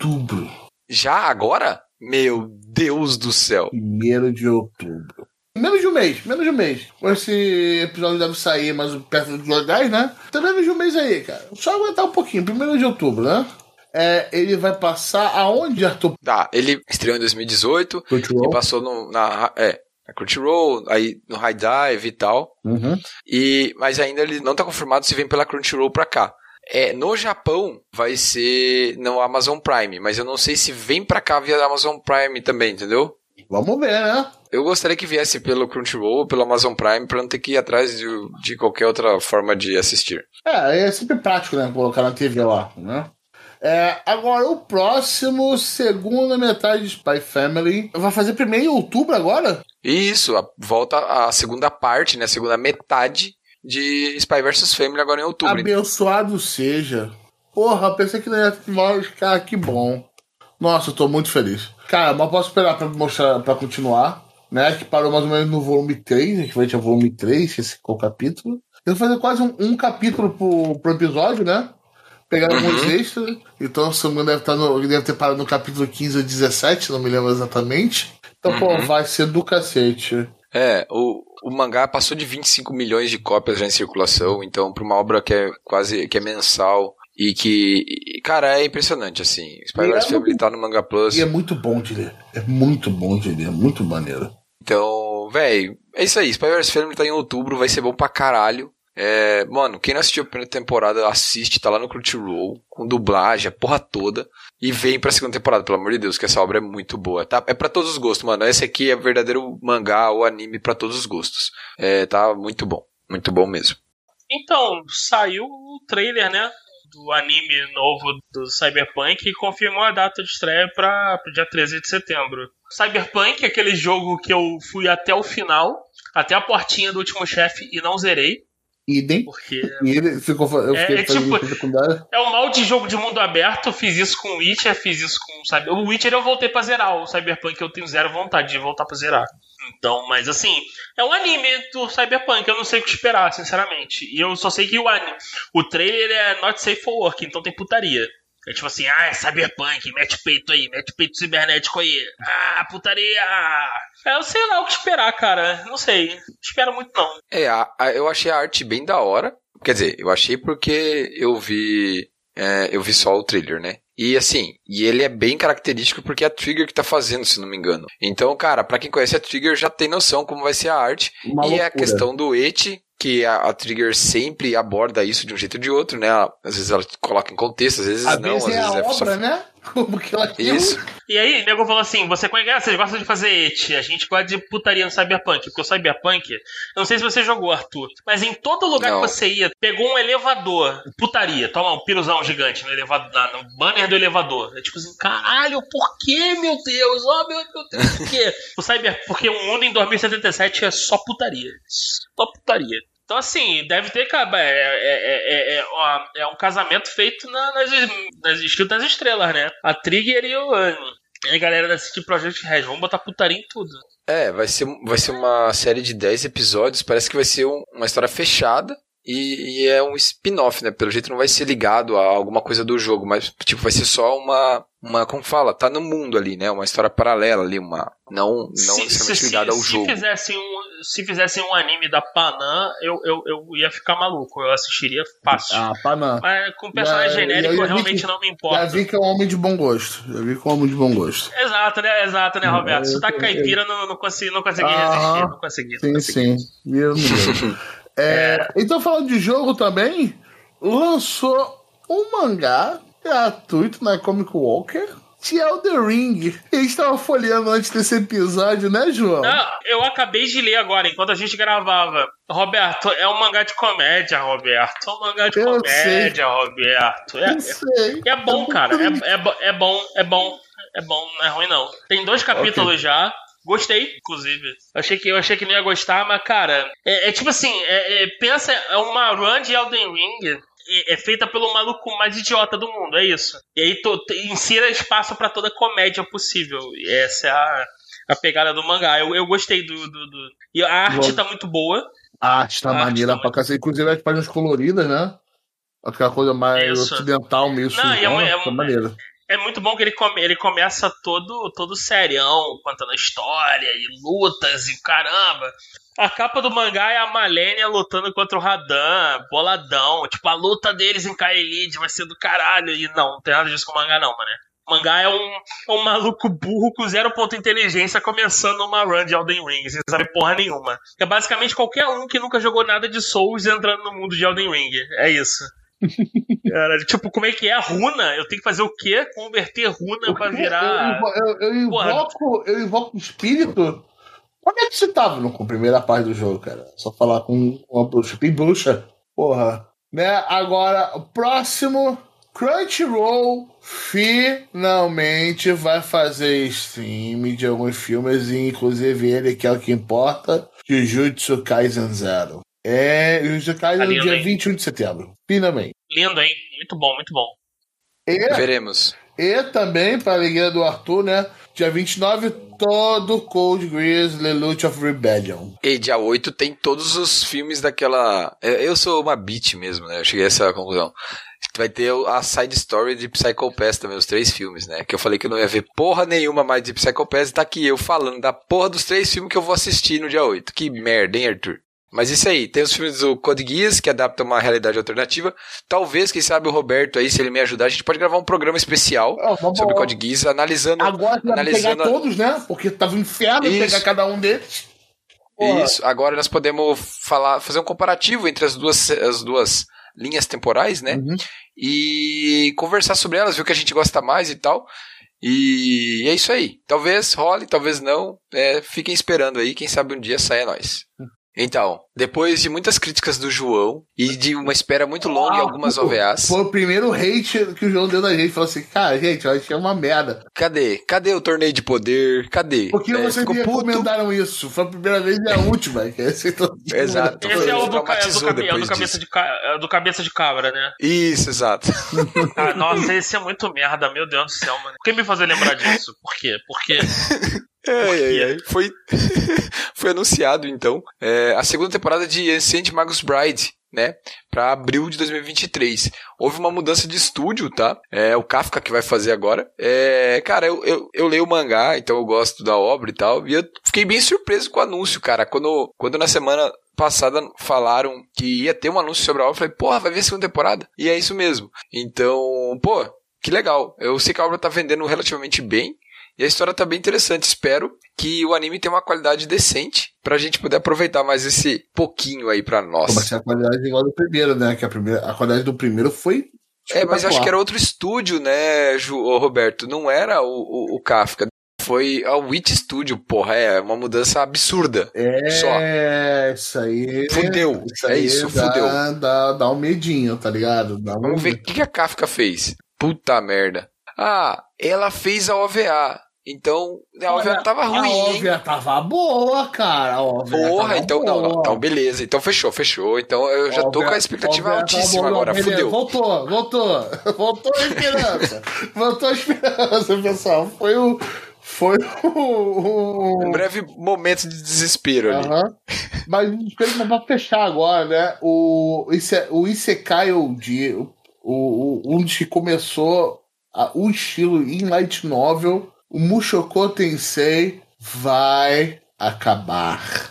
outubro. Já agora? Meu Deus do céu. Primeiro de outubro. Menos de um mês, menos de um mês. Esse episódio deve sair mais perto dos 10, né? Então menos de um mês aí, cara. Só aguentar um pouquinho, primeiro de outubro, né? É, ele vai passar aonde, Arthur? Tá, ele estreou em 2018 Crunchyroll? e passou no, na, é, na Crunchyroll, aí no High Dive e tal. Uhum. E, mas ainda ele não tá confirmado se vem pela Crunchyroll pra cá. É, no Japão vai ser no Amazon Prime, mas eu não sei se vem pra cá via Amazon Prime também, entendeu? Vamos ver, né? Eu gostaria que viesse pelo Crunchyroll ou pelo Amazon Prime pra não ter que ir atrás de, de qualquer outra forma de assistir. É, é sempre prático, né? Colocar na TV lá, né? É, agora, o próximo, segunda metade de Spy Family. Vai fazer primeiro em outubro agora? Isso, a- volta a segunda parte, né? A segunda metade de Spy vs Family agora em outubro. Abençoado seja. Porra, pensei que não ia mas, cara, que bom. Nossa, eu tô muito feliz. Cara, mas posso esperar pra mostrar, pra continuar, né? Que parou mais ou menos no volume 3, equivalente ao volume 3, esse é o capítulo. Eu vou fazer quase um, um capítulo pro, pro episódio, né? Pegar alguns extras. Então, se não deve, estar no, ele deve ter parado no capítulo 15 ou 17, não me lembro exatamente. Então, pô, vai ser do cacete. É, o, o mangá passou de 25 milhões de cópias já em circulação, então pra uma obra que é quase que é mensal e que, e, cara, é impressionante assim. Spy E é Family tá no Manga Plus. E é muito bom de ler. É muito bom de ler, é muito maneiro. Então, velho, é isso aí. Spy vs Family tá em outubro, vai ser bom pra caralho. É, mano, quem não assistiu a primeira temporada, assiste, tá lá no Crunchyroll, com dublagem, a porra toda. E vem pra segunda temporada, pelo amor de Deus, que essa obra é muito boa. Tá? É pra todos os gostos, mano. Esse aqui é verdadeiro mangá ou anime pra todos os gostos. É, tá muito bom. Muito bom mesmo. Então, saiu o trailer, né? Do anime novo do Cyberpunk e confirmou a data de estreia para dia 13 de setembro. Cyberpunk é aquele jogo que eu fui até o final, até a portinha do último chefe e não zerei, Idem. porque E ficou. Eu É, fiquei é tipo- é o mal de jogo de mundo aberto. Eu fiz isso com o Witcher, fiz isso com Cyber. O Witcher eu voltei pra zerar, o Cyberpunk eu tenho zero vontade de voltar pra zerar. Então, mas assim, é um anime do Cyberpunk, eu não sei o que esperar, sinceramente. E eu só sei que o anime, o trailer é not safe for work, então tem putaria. É tipo assim, ah, é Cyberpunk, mete peito aí, mete peito cibernético aí. Ah, putaria! É, eu sei lá o que esperar, cara. Não sei. Não espero muito, não. É, a- a- eu achei a arte bem da hora. Quer dizer, eu achei porque eu vi. é, eu vi só o trailer, né? E assim, e ele é bem característico porque é a Trigger que tá fazendo, se não me engano. Então, cara, pra quem conhece a Trigger já tem noção como vai ser a arte. Uma e é a loucura. questão do et, que a, a Trigger sempre aborda isso de um jeito ou de outro, né? Ela- às vezes ela coloca em contexto, às vezes Às não, vezes às é a vezes é só obra, né? Como que ela. Isso. E aí, o nego falou assim: você conhece, ah, vocês gostam de fazer et, a gente gosta de putaria no Cyberpunk, porque o Cyberpunk, eu não sei se você jogou, Arthur, mas em todo lugar Não. que você ia, pegou um elevador, putaria, toma um piruzão gigante no elevador, no banner do elevador. É tipo assim, caralho, por que, meu Deus? Oh, meu, meu Deus, por quê? o Cyber, porque o mundo em 2077 é só putaria. Só putaria. Então, assim, deve ter. cara, É, é, é, é, ó, é um casamento feito na- nas, nas das estrelas, né? A Trigger e o. A galera da City Project Red. Vamos botar putaria em tudo. É, vai ser, vai ser uma série de 10 episódios. Parece que vai ser um- uma história fechada. E, e é um spin-off, né? Pelo jeito não vai ser ligado a alguma coisa do jogo, mas tipo, vai ser só uma, uma como fala, tá no mundo ali, né? Uma história paralela ali, uma não, não se, necessariamente se, ligada ao se jogo. Fizessem um, se fizessem um anime da Panam, eu, eu, eu ia ficar maluco, eu assistiria fácil. Ah, Panam. Mas com personagem Já- genérico, já vi realmente que- não me Já importa. vi que é um homem de bom gosto. Já vi que é um homem de bom gosto. Exato, né? Exato, né, Roberto? eu- Se tá eu- caipira, não, não consegui, não consegui Aham. resistir. Não consegui. não Sim, consegui. sim. É, então, falando de jogo também, lançou um mangá gratuito na Comic Walker de Elden Ring. A gente tava folheando antes desse episódio, né, João? Não, eu acabei de ler agora, enquanto a gente gravava. Roberto, é um mangá de comédia, Roberto. É um mangá de Eu comédia, Roberto. É, Não sei. é bom, cara. É, é, é bom, é bom, é bom, não é ruim não. Tem dois capítulos já. Gostei, inclusive. Achei que, eu achei que não ia gostar, mas, cara, é, é tipo assim, é- é, pensa, é uma run de Elden Ring é, feita pelo maluco mais idiota do mundo, é isso. E aí to, insira espaço pra toda comédia possível. E essa é a, a pegada do mangá. Eu, eu gostei do, do, do- E a arte Bom. tá muito boa. A arte tá A arte maneira tá pra cacete. Inclusive as páginas coloridas, né? Aquela coisa mais Isso. ocidental, meio Não, e é uma- é tá maneiro. É muito bom que ele, come- ele começa todo, todo serião, contando a história e lutas e o caramba. A capa do mangá é a Malenia lutando contra o Radan, boladão. Tipo, a luta deles em Kaelid vai ser do caralho. E não, não tem nada disso com o mangá, não, mané. O mangá é um, é um maluco burro com zero ponto de inteligência começando uma run de Elden Ring, sem saber porra nenhuma. É basicamente qualquer um que nunca jogou nada de Souls entrando no mundo de Elden Ring. É isso. Cara, tipo, como é que é a runa? Eu tenho que fazer o quê? Converter runa pra virar. Eu, eu, eu invoco, eu invoco o espírito. Onde é que você tava no com a primeira parte do jogo, cara? Só falar com uma bruxa. Tem bruxa? Porra. Né? Agora, o próximo. Crunchyroll finalmente vai fazer stream de alguns filmes, e inclusive ele, que é o que importa, Jujutsu Kaisen Zero. É, Jujutsu Kaisen no lindo, dia hein? 21 de setembro. Finalmente. Lindo, hein? Muito bom, muito bom. E Veremos. e também, para a alegria do Arthur, né? Dia 29, todo Cold Geass Lelouch of Rebellion. E dia 8 tem todos os filmes daquela. é, Eu sou uma beat mesmo, né? Eu cheguei a essa conclusão. Vai ter o- a side story de Psycho Pass também, os três filmes, né? Que eu falei que eu não ia ver porra nenhuma mais de Psycho Pass e tá aqui eu falando da porra dos três filmes que eu vou assistir no dia 8. Que merda, hein, Arthur? Mas isso aí, tem os filmes do Code Geass, que adaptam uma realidade alternativa. Talvez, quem sabe, o Roberto aí, se ele me ajudar, a gente pode gravar um programa especial vamos- sobre Code Geass, analisando Agora pegar analisando a- todos, né? Porque tava um inferno Isso. pegar cada um deles. Porra. Isso. Agora nós podemos falar, fazer um comparativo entre as duas, as duas linhas temporais, né? Uhum. E conversar sobre elas, ver o que a gente gosta mais e tal. E é isso aí. Talvez role, talvez não. É, fiquem esperando aí, quem sabe um dia saia nós. Então, depois de muitas críticas do João e de uma espera muito longa em Ah, algumas pô, OVAs, Foi o primeiro hate que o João deu na gente. Falou assim, cara, gente, eu achei uma merda. cadê? Cadê o torneio de poder? Cadê? Por que É, vocês me puto. recomendaram isso? Foi a primeira vez e a última. Todo- Exato. Esse é o do, ca- é do, cabe- é do cabeça de, ca- é do cabeça de cabra, né? Isso, exato. Ah, nossa, esse é muito merda, meu Deus do céu, mano. Quem me fazer lembrar disso? Por quê? Porque Ai, ai, ai. Foi, foi anunciado, então, é, a segunda temporada de Ancient Magus Bride, né? Pra abril de 2023. Houve uma mudança de estúdio, tá? É o Kafka que vai fazer agora. É, cara, eu, eu, eu leio o mangá, então eu gosto da obra e tal. E eu fiquei bem surpreso com o anúncio, cara. Quando, quando na semana passada falaram que ia ter um anúncio sobre a obra, eu falei, porra, vai ver a segunda temporada. E é isso mesmo. Então, pô, que legal. Eu sei que a obra tá vendendo relativamente bem. E a história tá bem interessante. Espero que o anime tenha uma qualidade decente pra gente poder aproveitar mais esse pouquinho aí pra nós. Ser a qualidade igual do primeiro, né? Que a, primeira, a qualidade do primeiro foi. É, mas acho que era outro estúdio, né, Ju, Roberto? Não era o, o, o Kafka. Foi a Witch Studio, porra. É uma mudança absurda. Só. É, isso aí. Fudeu. Isso É aí isso, dá, fudeu. Dá, dá um medinho, tá ligado? Um Vamos ver o que, que a Kafka fez. Puta merda. Ah, ela fez a OVA. Então, a OVA não tava ruim, A hein? óbvia tava boa, cara. A óbvia Porra, então não, não. boa. Então beleza. Então fechou, fechou. Então eu já tô Óbvia- com a expectativa tava altíssima boa. agora. Beleza, Fudeu. Voltou, voltou. Voltou a esperança. voltou a esperança, pessoal. Foi o, Foi o. Um breve momento de desespero ali. Mas espero pra fechar agora, né? O, o Isekai Oji, o, o, um que começou a- o estilo em light novel, o Mushoku Tensei vai acabar.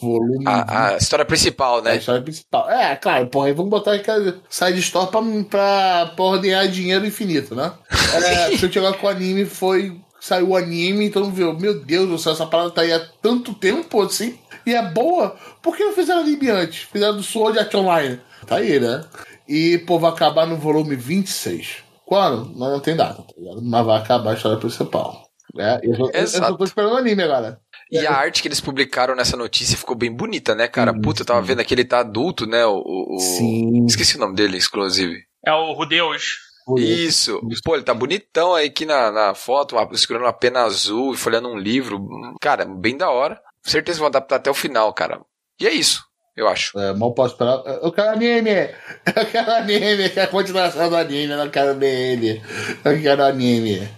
Volume A, a história principal, a né? história principal. É, claro, porra, aí vamos botar aquela side store pra, pra, pra ordenar dinheiro infinito, né? É, se eu chegar com o anime, foi. Saiu o anime, então viu, meu Deus do céu, essa parada tá aí há tanto tempo assim, e é boa. Por que não fizeram anime antes? Fizeram do Sword Art Online. Tá aí, né? E, pô, vai acabar no volume 26. Quando? Não, não tem data, tá ligado? Mas vai acabar a história principal. É, eu, eu, eu só Exato. tô esperando o anime agora. E a arte que eles publicaram nessa notícia ficou bem bonita, né, cara? Sim, Puta, eu tava vendo aqui, ele tá adulto, né? O, o- o- Sim. Esqueci o nome dele, inclusive. É o Rudeus. Isso. Pô, ele tá bonitão aí aqui na, na foto, uma- segurando uma pena azul e folhando um livro. Cara, bem da hora. Certeza que vão adaptar até o final, cara. E é isso, eu acho. É, mal posso esperar. Eu quero anime! Eu quero anime! Eu quero a continuação do anime, eu não quero anime. Eu quero anime.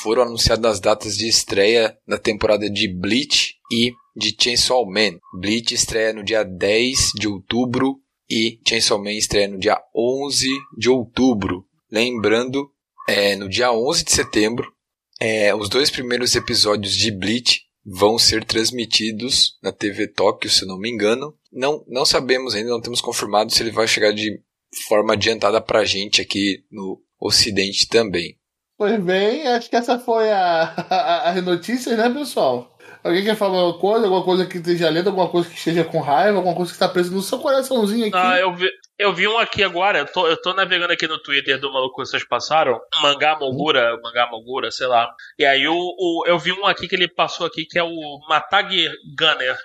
Foram anunciadas as datas de estreia da temporada de Bleach e de Chainsaw Man. Bleach estreia no dia 10 de outubro e Chainsaw Man estreia no dia 11 de outubro. Lembrando, é, no dia 11 de setembro, é, os dois primeiros episódios de Bleach vão ser transmitidos na TV Tóquio, se eu não me engano. Não, não sabemos ainda, não temos confirmado se ele vai chegar de forma adiantada pra gente aqui no Ocidente também. Pois bem, acho que essa foi a, a, as notícias, né, pessoal? Alguém quer falar alguma coisa? Alguma coisa que esteja lendo? Alguma coisa que esteja com raiva? Alguma coisa que está presa no seu coraçãozinho aqui? Ah, eu vi, eu vi um aqui agora, eu tô, eu tô navegando aqui no Twitter do maluco que vocês passaram, Mangá Mogura, Mangá Mogura, sei lá. E aí o, o- eu vi um aqui que ele passou aqui que é o Matag Gunner.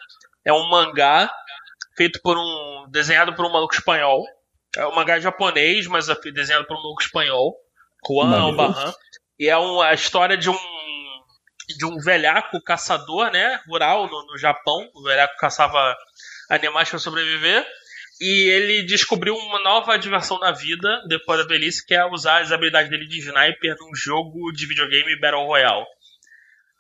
É um mangá feito por um. desenhado por um maluco espanhol. É um mangá japonês, mas é desenhado por um maluco espanhol. Juan. Albarran. E é um, a história de um. de um velhaco caçador, né? Rural no, no Japão. O velhaco caçava animais para sobreviver. E ele descobriu uma nova diversão na vida depois da velhice, que é usar as habilidades dele de sniper num jogo de videogame Battle Royale.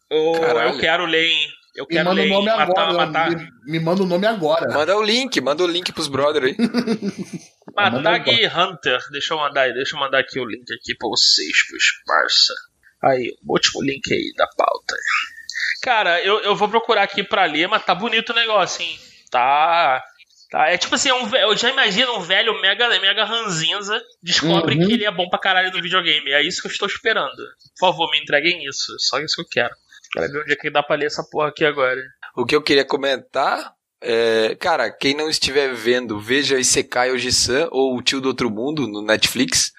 Eu, eu quero ler em. Eu me quero manda o ler em nome matar, agora. matar, Me, me manda o nome agora. Manda o link, manda o link pros brother aí. Manda Matag. Hunter. Deixa eu mandar aí, deixa eu mandar aqui o link aqui pra vocês, pros parça. Aí, o último link aí da pauta. Cara, eu, eu vou procurar aqui pra ler, mas tá bonito o negócio, hein? Tá. Tá, é tipo assim, é um, eu já imagino um velho mega, mega ranzinza descobre Uhum. que ele é bom pra caralho no videogame. É isso que eu estou esperando. Por favor, me entreguem isso. Só isso que eu quero. Quero ver onde é que dá pra ler essa porra aqui agora. O que eu queria comentar é, cara, quem não estiver vendo, veja Isekai Oji-san ou O Tio do Outro Mundo no Netflix.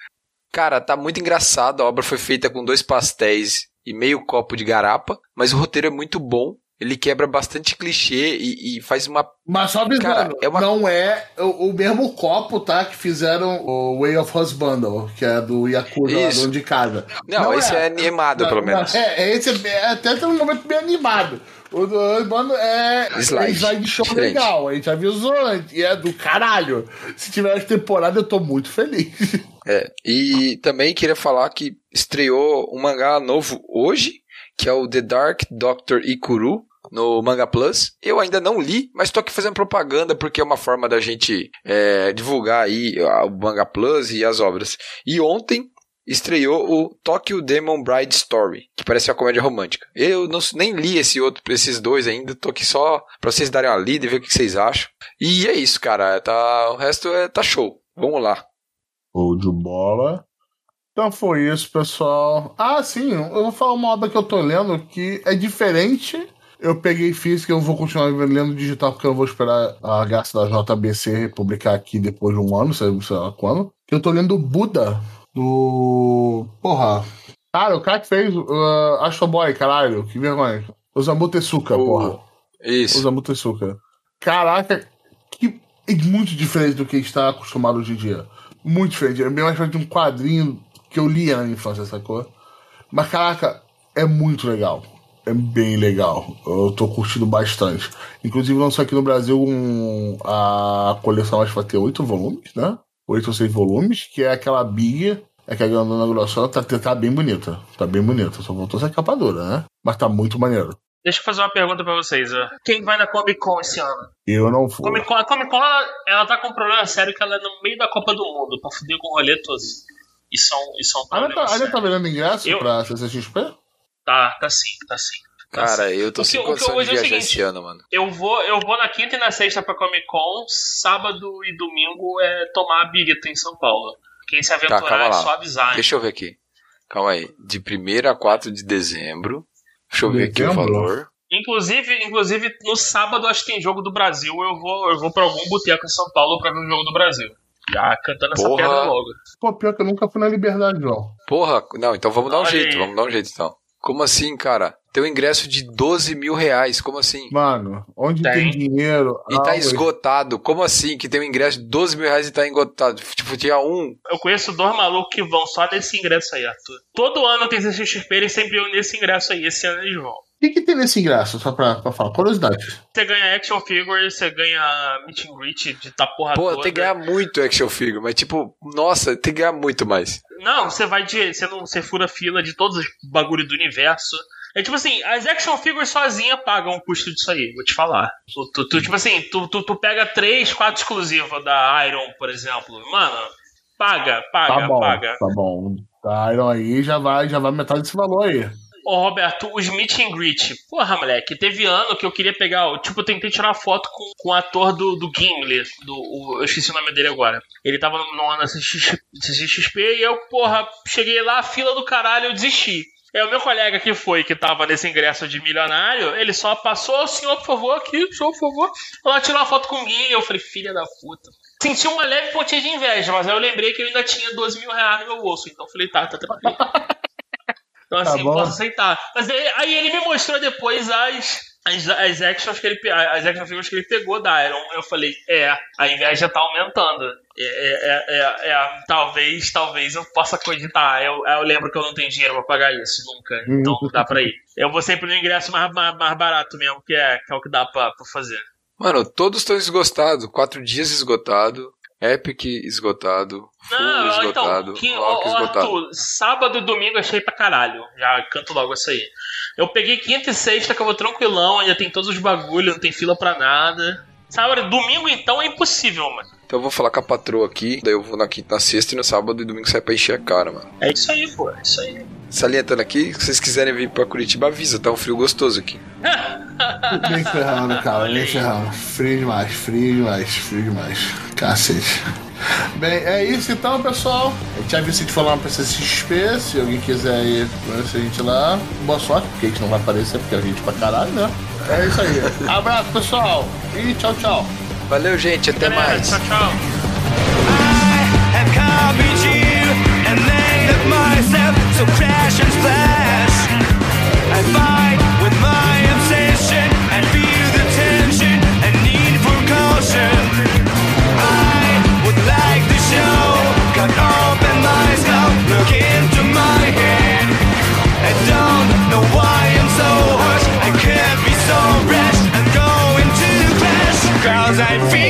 Cara, tá muito engraçado. A obra foi feita com dois pastéis e meio copo de garapa, mas o roteiro é muito bom. Ele quebra bastante clichê e, e faz uma. Mas só avisando, Cara, é uma- não é o, o mesmo copo, tá? Que fizeram o Way of Husband, que é do Yakuza lá Isso. dono de casa. Não, esse é, animado, Não, pelo não, menos. É, é esse é até tem um momento bem animado. O do Husband é Slide. é slide show Diferente. legal. A gente avisou antes. E é do caralho. Se tiver essa temporada, eu tô muito feliz. É, e também queria falar que estreou um mangá novo hoje, que é o The Dark Doctor Ikuru, no Manga Plus. Eu ainda não li, mas tô aqui fazendo propaganda porque é uma forma da gente é, divulgar aí o Manga Plus e as obras. E ontem estreou o Tokyo Demon Bride Story, que parece uma comédia romântica. Eu não, nem li esse outro, esses dois ainda, tô aqui só pra vocês darem uma lida e ver o que vocês acham. E é isso, cara, tá, o resto é, tá show. Vamos lá. Ou de bola. Então foi isso, pessoal. Ah, sim, eu vou falar uma obra que eu tô lendo que é diferente. Eu peguei física, eu vou continuar lendo digital porque eu vou esperar a graça da JBC publicar aqui depois de um ano, sei lá quando. Que eu tô lendo Buda, do. Porra. Cara, o cara que fez uh, Astro Boy, caralho, que vergonha. Osamu Tezuka, porra. Isso. Osamu Tezuka. Caraca, que é muito diferente do que a gente tá acostumado hoje em dia. Muito diferente. É bem mais diferente de um quadrinho que eu lia na infância, sacou? Mas caraca, é muito legal. É bem legal. Eu tô curtindo bastante. Inclusive lançou aqui no Brasil um, a coleção acho que vai ter oito volumes, né? Oito ou seis volumes, que é aquela Big. é que a Grandona Grossona tá, tá bem bonita. Tá bem bonita. Só voltou essa capa dura, né? Mas tá muito maneiro. Deixa eu fazer uma pergunta pra vocês. ó. Quem vai na Comic Con esse ano? Eu não fui. Comic Con, a Comic Con ela, ela tá com um problema sério que ela é no meio da Copa do Mundo, pra fuder com o rolê todo. Isso é um Ainda problema tá, ainda sério. tá vendendo ingresso Eu- pra CCXP? Tá, tá sim, tá sim. Tá Cara, sim. eu tô O sem o condição de é o viajar seguinte, esse ano, mano. Eu vou, eu vou na quinta e na sexta pra Comic Con, sábado e domingo é tomar a birita em São Paulo. Quem se aventurar Tá, é lá. só avisar. hein? Deixa eu ver aqui. Calma aí. De 1 a 4 de dezembro. Deixa eu ver aqui o valor. Inclusive, inclusive, no sábado acho que tem jogo do Brasil. Eu vou, eu vou pra algum boteco em São Paulo pra ver o jogo do Brasil. Já cantando essa Porra. pedra logo. Pô, pior que eu nunca fui na Liberdade, João. Porra, não, então vamos dar um jeito, aí. vamos dar um jeito então. Como assim, cara? Tem um ingresso de 12 mil reais, como assim? Mano, onde tem, Tem. dinheiro. E tá ah, esgotado. Como assim que tem um ingresso de 12 mil reais e tá esgotado? Tipo, tinha um. Eu conheço dois malucos que vão só nesse ingresso aí, Arthur. Todo ano tem CXP, eles sempre iam nesse ingresso aí. Esse ano eles vão. O que, que tem nesse ingresso? Só pra, pra falar. Curiosidade. Você ganha action figure, você ganha meet and greet de tá porra Pô, toda. tem que ganhar muito action figure, mas tipo, nossa, tem que ganhar muito mais. Não, você vai de. Você não você fura fila de todos os bagulho do universo. É tipo assim, as action figures sozinha pagam o custo disso aí, vou te falar. Tu, tu- tu, tipo assim, tu, tu, tu pega três, quatro exclusivas da Iron, por exemplo. Mano, paga, paga, Tá bom, paga. tá bom. Tá, Iron aí já vai, já vai metade desse valor aí. Ô, Roberto, os meet and greet. Porra, moleque, teve ano que eu queria pegar. Tipo, eu tentei tirar foto com, com o ator do, do Gimli. Do, o- eu esqueci o nome dele agora. Ele tava no, no ano da CXP, CXP e eu, porra, cheguei lá, fila do caralho, eu desisti. É o meu colega que foi, que tava nesse ingresso de milionário, ele só passou, senhor, por favor, aqui, senhor, por favor. Ela tirou uma foto com o Gimli, eu falei, filha da puta. Senti uma leve pontinha de inveja, mas aí eu lembrei que eu ainda tinha 12 mil reais no meu bolso, então falei, tá, tá tranquilo. Então Tá assim, bom. posso aceitar. Mas aí, aí ele me mostrou depois as, as, as actions que ele as action figures que ele pegou da Iron. Eu falei, é, a inveja tá aumentando. É, é, é, é, é, talvez, talvez eu possa cogitar. Eu, eu lembro que eu não tenho dinheiro pra pagar isso nunca. Então dá pra ir. Eu vou sempre no ingresso mais, mais, mais barato mesmo, que é, que é o que dá pra, pra fazer. Mano, todos estão esgotados. Quatro dias esgotado. Epic esgotado. Full Não, esgotado. então, que, ó, esgotado. Arthur, sábado e domingo achei pra caralho. Já canto logo isso aí. Eu peguei quinta e sexta que eu vou tranquilão, ainda tem todos os bagulhos, não tem fila pra nada. Sábado, domingo então é impossível, mano. Então eu vou falar com a patroa aqui. Daí eu vou na quinta, na sexta e no sábado e domingo sai pra encher a cara, mano. É isso aí, pô, é isso aí. Salientando aqui, se vocês quiserem vir pra Curitiba, avisa, tá um frio gostoso aqui. Nem ferrando, cara, nem ferrando. Frio demais, frio demais, frio demais. Cacete. Bem, é isso então, pessoal. A gente avisa de falar pra CCXP. Se alguém quiser ir conhecer a gente lá, boa sorte, porque a gente não vai aparecer, porque a gente pra caralho, né? É isso aí. Abraço, pessoal. E tchau, tchau. Valeu, gente, até Galera, mais. Tchau, tchau. have so crash and splash. I fight with my obsession feel the tension and need for caution. I would like to show, cut open look into my head. I don't know why I'm so harsh. I can't be so rash. I'm going to crash, cause I feel.